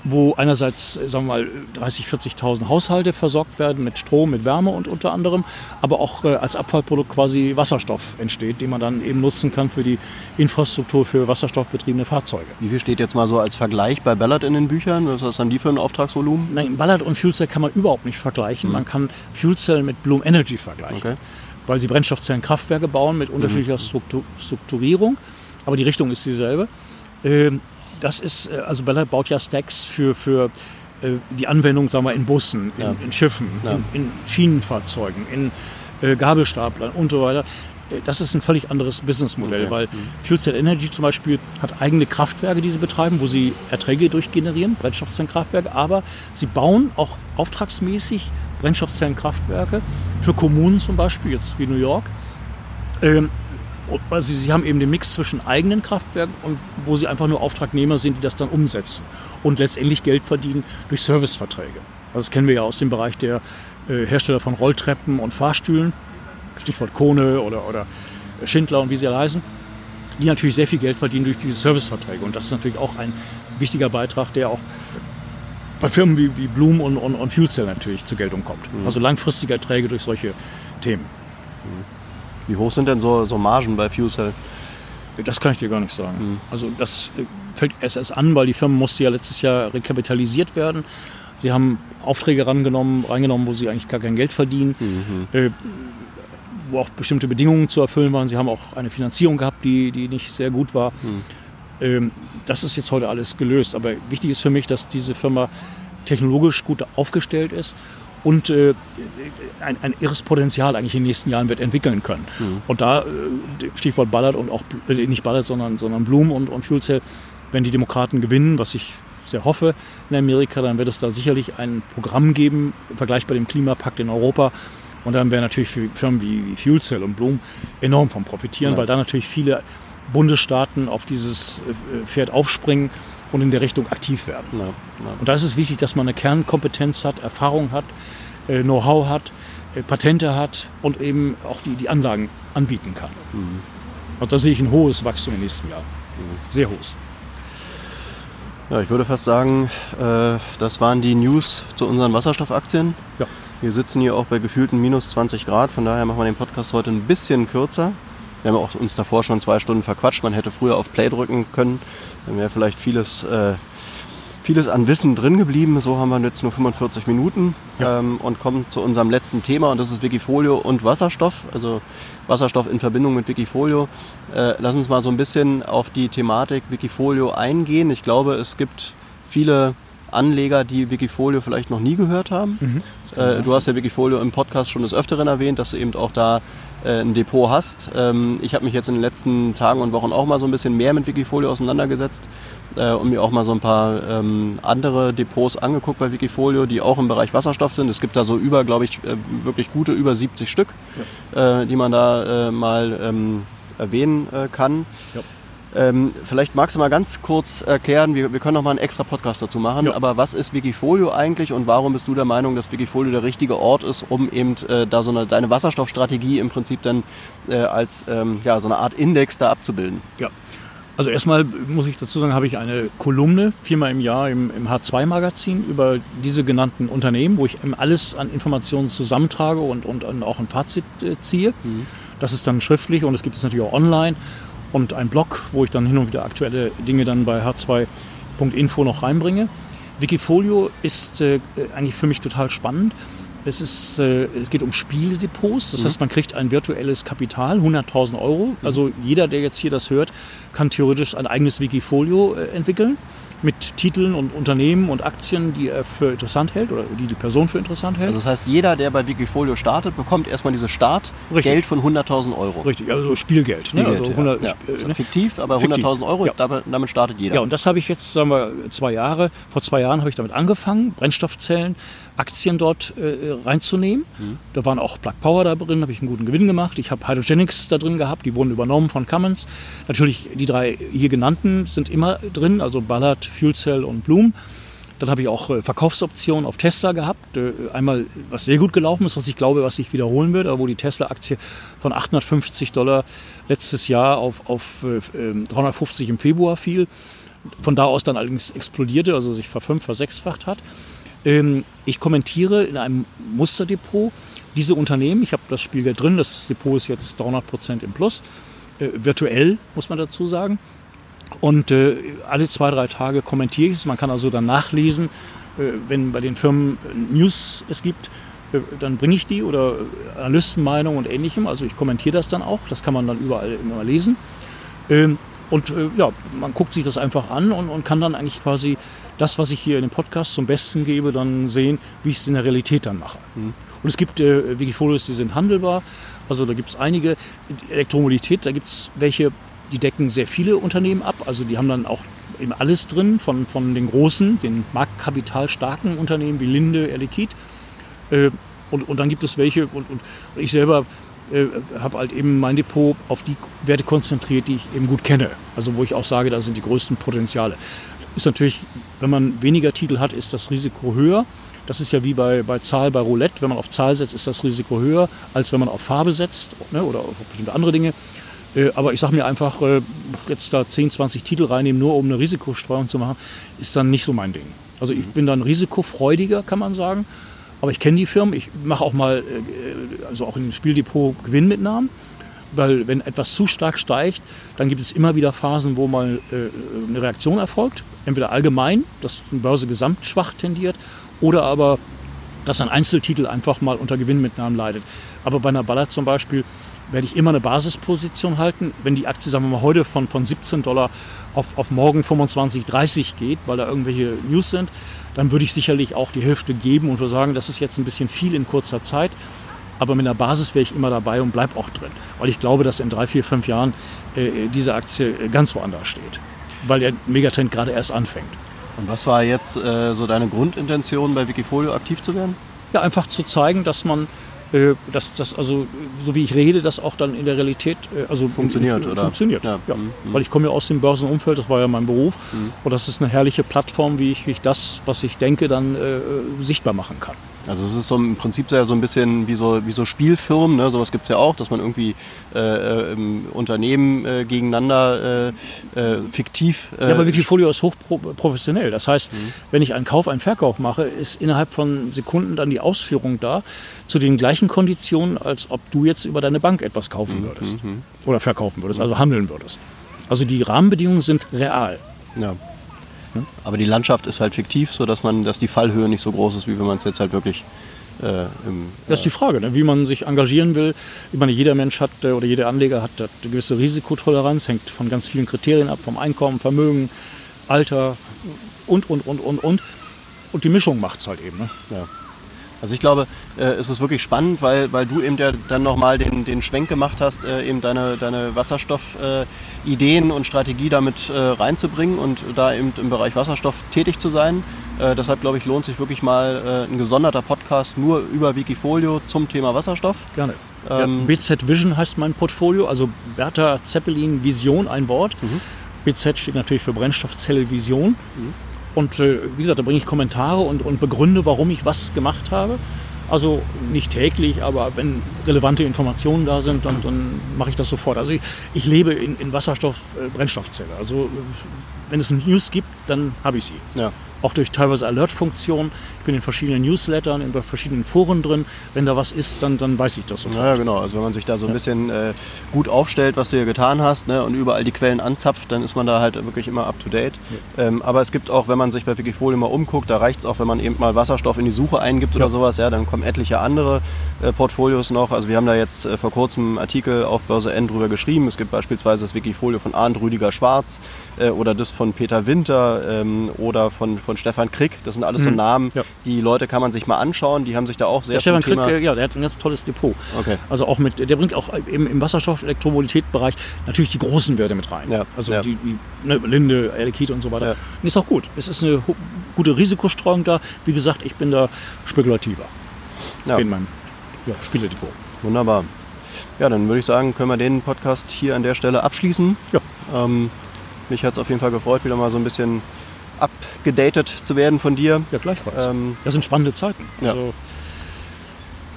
wo einerseits sagen wir mal 30, 40.000 Haushalte versorgt werden mit Strom, mit Wärme und unter anderem, aber auch äh, als Abfallprodukt quasi Wasserstoff entsteht, den man dann eben nutzen kann für die Infrastruktur für wasserstoffbetriebene Fahrzeuge. Wie viel steht jetzt mal so als Vergleich bei Ballard in den Büchern? Was ist dann die für ein Auftragsvolumen? Nein, Ballard und Fuelcell kann man überhaupt nicht vergleichen. Mhm. Man kann Fuelcell mit Bloom Energy vergleichen, okay. weil sie Brennstoffzellenkraftwerke bauen mit unterschiedlicher mhm. Struktur Strukturierung, aber die Richtung ist dieselbe. Ähm, das ist, äh, also Ballard baut ja Stacks für, für äh, die Anwendung, sagen wir, in Bussen, in, ja. in Schiffen, ja. in, in, Schienenfahrzeugen, in äh, Gabelstaplern und so weiter. Äh, das ist ein völlig anderes Businessmodell, okay. weil mhm. Fuel Cell Energy zum Beispiel hat eigene Kraftwerke, die sie betreiben, wo sie Erträge durchgenerieren, Brennstoffzellenkraftwerke, aber sie bauen auch auftragsmäßig Brennstoffzellenkraftwerke für Kommunen zum Beispiel, jetzt wie New York, ähm, also sie haben eben den Mix zwischen eigenen Kraftwerken und wo sie einfach nur Auftragnehmer sind, die das dann umsetzen und letztendlich Geld verdienen durch Serviceverträge. Also das kennen wir ja aus dem Bereich der äh, Hersteller von Rolltreppen und Fahrstühlen, Stichwort Kone oder, oder Schindler und wie sie alle heißen, die natürlich sehr viel Geld verdienen durch diese Serviceverträge. Und das ist natürlich auch ein wichtiger Beitrag, der auch bei Firmen wie, wie Bloom und, und, und Fuelcell natürlich zur Geltung kommt. Mhm. Also langfristige Erträge durch solche Themen. Mhm. Wie hoch sind denn so, so Margen bei FuelCell? Das kann ich dir gar nicht sagen. Mhm. Also das äh, fällt erst, erst an, weil die Firma musste ja letztes Jahr rekapitalisiert werden. Sie haben Aufträge rangenommen, reingenommen, wo sie eigentlich gar kein Geld verdienen, mhm. äh, wo auch bestimmte Bedingungen zu erfüllen waren. Sie haben auch eine Finanzierung gehabt, die, die nicht sehr gut war. Mhm. Ähm, das ist jetzt heute alles gelöst. Aber wichtig ist für mich, dass diese Firma technologisch gut aufgestellt ist und äh, ein, ein, irres Potenzial eigentlich in den nächsten Jahren wird entwickeln können. Mhm. Und da, äh, Stichwort Ballard und auch, äh, nicht Ballard, sondern, sondern Bloom und, und Fuel Cell, wenn die Demokraten gewinnen, was ich sehr hoffe in Amerika, dann wird es da sicherlich ein Programm geben, vergleichbar dem Klimapakt in Europa. Und dann werden natürlich Firmen wie, wie Fuel Cell und Bloom enorm von profitieren, ja. weil da natürlich viele Bundesstaaten auf dieses äh, Pferd aufspringen und in der Richtung aktiv werden. Ja, ja. Und da ist es wichtig, dass man eine Kernkompetenz hat, Erfahrung hat, äh, Know-how hat, äh, Patente hat und eben auch die, die Anlagen anbieten kann. Mhm. Und da sehe ich ein hohes Wachstum im nächsten Jahr. Mhm. Sehr hohes. Ja, ich würde fast sagen, äh, das waren die News zu unseren Wasserstoffaktien. Ja. Wir sitzen hier auch bei gefühlten minus 20 Grad, von daher machen wir den Podcast heute ein bisschen kürzer. Wir haben auch uns davor schon zwei Stunden verquatscht. Man hätte früher auf Play drücken können. Dann wäre vielleicht vieles, äh, vieles an Wissen drin geblieben. So haben wir jetzt nur 45 Minuten ja. ähm, und kommen zu unserem letzten Thema und das ist Wikifolio und Wasserstoff. Also Wasserstoff in Verbindung mit Wikifolio. Äh, lass uns mal so ein bisschen auf die Thematik Wikifolio eingehen. Ich glaube, es gibt viele Anleger, die Wikifolio vielleicht noch nie gehört haben. Mhm, äh, du hast ja Wikifolio im Podcast schon des Öfteren erwähnt, dass du eben auch da äh, ein Depot hast. Ähm, ich habe mich jetzt in den letzten Tagen und Wochen auch mal so ein bisschen mehr mit Wikifolio auseinandergesetzt äh, und mir auch mal so ein paar ähm, andere Depots angeguckt bei Wikifolio, die auch im Bereich Wasserstoff sind. Es gibt da so über, glaube ich, äh, wirklich gute über 70 Stück, ja. äh, die man da äh, mal ähm, erwähnen äh, kann. Ja. Ähm, vielleicht magst du mal ganz kurz erklären, wir, wir können noch mal einen extra Podcast dazu machen, Ja. aber was ist Wikifolio eigentlich und warum bist du der Meinung, dass Wikifolio der richtige Ort ist, um eben äh, da so eine, deine Wasserstoffstrategie im Prinzip dann äh, als ähm, ja, so eine Art Index da abzubilden? Ja. Also erstmal muss ich dazu sagen, habe ich eine Kolumne viermal im Jahr im, im H2-Magazin über diese genannten Unternehmen, wo ich eben alles an Informationen zusammentrage und, und, und auch ein Fazit äh, ziehe. Das ist dann schriftlich und es gibt es natürlich auch online und ein Blog, wo ich dann hin und wieder aktuelle Dinge dann bei h2.info noch reinbringe. Wikifolio ist äh, eigentlich für mich total spannend. Es, ist, äh, es geht um Spieldepots, das heißt, man kriegt ein virtuelles Kapital, 100.000 Euro. Also jeder, der jetzt hier das hört, kann theoretisch ein eigenes Wikifolio äh, entwickeln mit Titeln und Unternehmen und Aktien, die er für interessant hält oder die die Person für interessant hält. Also das heißt, jeder, der bei Wikifolio startet, bekommt erstmal dieses Startgeld von 100.000 Euro. Richtig, also Spielgeld. Ne? Spielgeld, also ja. 100, ja. äh, ne? Fiktiv, aber Fiktiv. 100.000 Euro, Ja. damit, damit startet jeder. Ja, und das habe ich jetzt, sagen wir, zwei Jahre, vor zwei Jahren habe ich damit angefangen, Brennstoffzellen, Aktien dort äh, reinzunehmen. Da waren auch Plug Power da drin, habe ich einen guten Gewinn gemacht. Ich habe Hydrogenics da drin gehabt, die wurden übernommen von Cummins. Natürlich die drei hier genannten sind immer drin, also Ballard, Fuel Cell und Bloom. Dann habe ich auch äh, Verkaufsoptionen auf Tesla gehabt. Äh, einmal, was sehr gut gelaufen ist, was ich glaube, was sich wiederholen wird, aber wo die Tesla-Aktie von 850 Dollar letztes Jahr auf, auf äh, ähm, 350 im Februar fiel. Von da aus dann allerdings explodierte, also sich verfünf, versechsfacht hat. Ähm, ich kommentiere in einem Musterdepot diese Unternehmen. Ich habe das Spielgeld drin, das Depot ist jetzt 300 Prozent im Plus. Äh, virtuell, muss man dazu sagen. Und äh, alle zwei, drei Tage kommentiere ich es. Man kann also dann nachlesen, äh, wenn bei den Firmen News es gibt, dann bringe ich die oder Analystenmeinung und ähnlichem. Also ich kommentiere das dann auch. Das kann man dann überall immer lesen. Und äh, ja, man guckt sich das einfach an und, und kann dann eigentlich quasi das, was ich hier in dem Podcast zum Besten gebe, dann sehen, wie ich es in der Realität dann mache. Und es gibt äh, Wikifolios, die sind handelbar. Also da gibt es einige. Die Elektromobilität, da gibt es welche, die decken sehr viele Unternehmen ab. Also die haben dann auch eben alles drin, von, von den großen, den marktkapitalstarken Unternehmen wie Linde, Air Liquide. Äh, und, und dann gibt es welche, und, und ich selber äh, habe halt eben mein Depot auf die Werte konzentriert, die ich eben gut kenne. Also wo ich auch sage, da sind die größten Potenziale. Ist natürlich, wenn man weniger Titel hat, ist das Risiko höher. Das ist ja wie bei, bei Zahl, bei Roulette. Wenn man auf Zahl setzt, ist das Risiko höher, als wenn man auf Farbe setzt ne, oder auf bestimmte andere Dinge. Äh, aber ich sage mir einfach, äh, jetzt da 10, 20 Titel reinnehmen, nur um eine Risikostreuung zu machen, ist dann nicht so mein Ding. Also ich bin dann risikofreudiger, kann man sagen. Aber ich kenne die Firmen. Ich mache auch mal, äh, also auch dem Spieldepot Gewinnmitnahmen. Weil wenn etwas zu stark steigt, dann gibt es immer wieder Phasen, wo mal äh, eine Reaktion erfolgt. Entweder allgemein, dass die Börse gesamt schwach tendiert, oder aber, dass ein Einzeltitel einfach mal unter Gewinnmitnahmen leidet. Aber bei einer Ballard zum Beispiel werde ich immer eine Basisposition halten. Wenn die Aktie, sagen wir mal, heute von, von 17 Dollar auf, auf morgen 25, 30 geht, weil da irgendwelche News sind, dann würde ich sicherlich auch die Hälfte geben und würde sagen, das ist jetzt ein bisschen viel in kurzer Zeit. Aber mit einer Basis wäre ich immer dabei und bleibe auch drin. Weil ich glaube, dass in drei, vier, fünf Jahren äh, diese Aktie äh, ganz woanders steht. Weil der Megatrend gerade erst anfängt. Und was war jetzt äh, so deine Grundintention, bei Wikifolio aktiv zu werden? Ja, einfach zu zeigen, dass man, dass das also, so wie ich rede, das auch dann in der Realität äh, also Funktioniert, oder? Funktioniert, Ja. ja. Mhm. Weil ich komme ja aus dem Börsenumfeld, das war ja mein Beruf. Und das ist eine herrliche Plattform, wie ich, wie ich das, was ich denke, dann äh, sichtbar machen kann. Also es ist so im Prinzip so ja so ein bisschen wie so, wie so Spielfirmen, ne? sowas gibt es ja auch, dass man irgendwie äh, äh, Unternehmen äh, gegeneinander äh, äh, fiktiv... Äh, Ja, aber Wikifolio ist hochprofessionell. Das heißt, wenn ich einen Kauf, einen Verkauf mache, ist innerhalb von Sekunden dann die Ausführung da zu den gleichen Konditionen, als ob du jetzt über deine Bank etwas kaufen würdest oder verkaufen würdest, also handeln würdest. Also die Rahmenbedingungen sind real. ja. Aber die Landschaft ist halt fiktiv, sodass man, dass die Fallhöhe nicht so groß ist, wie wenn man es jetzt halt wirklich äh, im, Das ist die Frage, ne? wie man sich engagieren will. Ich meine, jeder Mensch hat äh, oder jeder Anleger hat eine gewisse Risikotoleranz, hängt von ganz vielen Kriterien ab, vom Einkommen, Vermögen, Alter und, und, und, und, und. Und die Mischung macht es halt eben. Ne? Ja. Also ich glaube, äh, es ist wirklich spannend, weil, weil du eben ja dann nochmal den, den Schwenk gemacht hast, äh, eben deine, deine Wasserstoffideen äh, und Strategie damit äh, reinzubringen und da eben im Bereich Wasserstoff tätig zu sein. Äh, deshalb glaube ich, lohnt sich wirklich mal äh, ein gesonderter Podcast nur über Wikifolio zum Thema Wasserstoff. Gerne. Ähm, ja, BZ Vision heißt mein Portfolio, also Bertha Zeppelin Vision, ein Wort. Mhm. BZ steht natürlich für Brennstoffzelle Vision. Mhm. Und äh, wie gesagt, da bringe ich Kommentare und, und begründe, warum ich was gemacht habe. Also nicht täglich, aber wenn relevante Informationen da sind, dann, dann mache ich das sofort. Also ich, ich lebe in, in Wasserstoff, äh. Also äh, wenn es News gibt, dann habe ich sie. Ja auch durch teilweise Alert-Funktionen. Ich bin in verschiedenen Newslettern, in verschiedenen Foren drin. Wenn da was ist, dann, dann weiß ich das sofort. Ja, genau. Also wenn man sich da so ein ja. bisschen äh, gut aufstellt, was du hier getan hast ne, und überall die Quellen anzapft, dann ist man da halt wirklich immer up-to-date. Ja. Ähm, aber es gibt auch, wenn man sich bei Wikifolio mal umguckt, da reicht es auch, wenn man eben mal Wasserstoff in die Suche eingibt oder sowas, ja, dann kommen etliche andere äh, Portfolios noch. Also wir haben da jetzt äh, vor kurzem einen Artikel auf Börse N drüber geschrieben. Es gibt beispielsweise das Wikifolio von Arndt Rüdiger Schwarz äh, oder das von Peter Winter ähm, oder von von Stefan Krick. Das sind alles so mhm. Namen, ja. die Leute kann man sich mal anschauen. Die haben sich da auch sehr der Stefan Krick, Thema ja, der hat ein ganz tolles Depot. Okay. Also auch mit, der bringt auch im, im Wasserstoff-Elektromobilität-Bereich natürlich die großen Werte mit rein. Ja. Also ja. die, die ne, Linde, Elekid und so weiter. Und ist auch gut. Es ist eine gute Risikostreuung da. Wie gesagt, ich bin da spekulativer ja. in meinem ja, Spielerdepot. Wunderbar. Ja, dann würde ich sagen, können wir den Podcast hier an der Stelle abschließen. Ja. Ähm, mich hat es auf jeden Fall gefreut, wieder mal so ein bisschen abgedatet zu werden von dir. Ja, gleichfalls. Ähm, das sind spannende Zeiten. Ja. Also,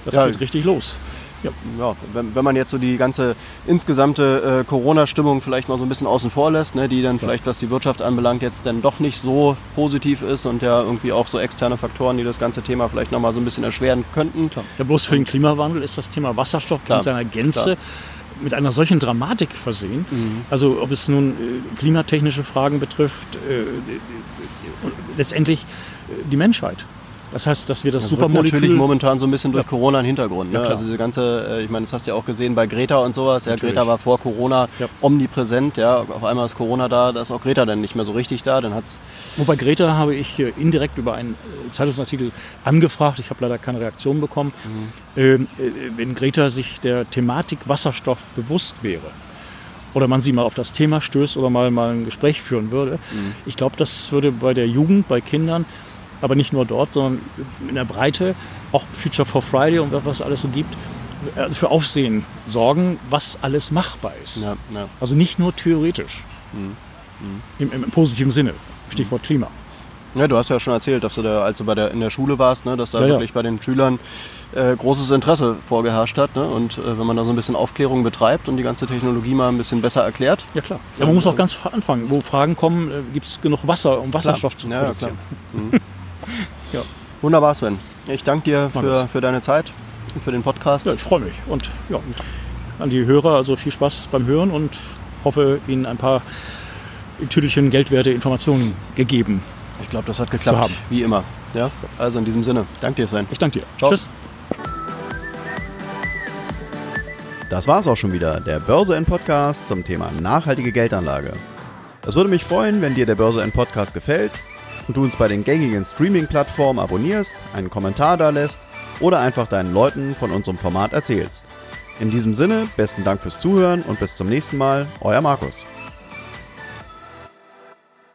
das ja, geht richtig los. Ja, ja wenn, wenn, man jetzt so die ganze insgesamte äh, Corona-Stimmung vielleicht mal so ein bisschen außen vor lässt, ne, die dann ja. vielleicht, was die Wirtschaft anbelangt, jetzt dann doch nicht so positiv ist und ja irgendwie auch so externe Faktoren, die das ganze Thema vielleicht nochmal so ein bisschen erschweren könnten. Klar. Ja, bloß für den Klimawandel ist das Thema Wasserstoff Klar. in seiner Gänze Klar mit einer solchen Dramatik versehen. Mhm. Also ob es nun äh, klimatechnische Fragen betrifft, äh, äh, letztendlich die Menschheit. Das heißt, dass wir das, das Supermolekül... natürlich momentan so ein bisschen durch ja. Corona ein Hintergrund. Ne? Ja, also diese ganze, äh, ich meine, das hast du ja auch gesehen bei Greta und sowas. Ja, Greta war vor Corona ja. omnipräsent. Ja, auf einmal ist Corona da, da ist auch Greta dann nicht mehr so richtig da. Dann hat's Wobei Greta habe ich indirekt über einen äh, Zeitungsartikel angefragt. Ich habe leider keine Reaktion bekommen. Mhm. Ähm, äh, wenn Greta sich der Thematik Wasserstoff bewusst wäre, oder man sie mal auf das Thema stößt oder mal, mal ein Gespräch führen würde. Mhm. Ich glaube, das würde bei der Jugend, bei Kindern aber nicht nur dort, sondern in der Breite, auch Future for Friday und was es alles so gibt, äh, für Aufsehen sorgen, was alles machbar ist. Ja, ja. Also nicht nur theoretisch. Mhm. Mhm. Im, Im, positiven Sinne. Stichwort Klima. Ja, du hast ja schon erzählt, dass du da, als du bei der, in der Schule warst, ne, dass da ja, wirklich bei den Schülern äh, großes Interesse vorgeherrscht hat. Ne? Und äh, wenn man da so ein bisschen Aufklärung betreibt und die ganze Technologie mal ein bisschen besser erklärt. Ja klar. Ja, man muss auch ganz anfangen, wo Fragen kommen, äh, gibt es genug Wasser, um Wasserstoff klar. zu produzieren. Ja, mhm. [laughs] Ja. Wunderbar, Sven. Ich danke dir für, für deine Zeit und für den Podcast. Ja, ich freue mich. Und ja, an die Hörer, also viel Spaß beim Hören und hoffe, Ihnen ein paar Tüdelchen geldwerte Informationen gegeben. Ich glaube, das hat geklappt. Wie immer. Ja? Also in diesem Sinne, danke dir, Sven. Ich danke dir. Ciao. Tschüss. Das war es auch schon wieder, der Börse N Podcast zum Thema nachhaltige Geldanlage. Es würde mich freuen, wenn dir der Börse N Podcast gefällt und du uns bei den gängigen Streaming-Plattformen abonnierst, einen Kommentar da lässt oder einfach deinen Leuten von unserem Format erzählst. In diesem Sinne, besten Dank fürs Zuhören und bis zum nächsten Mal, euer Markus.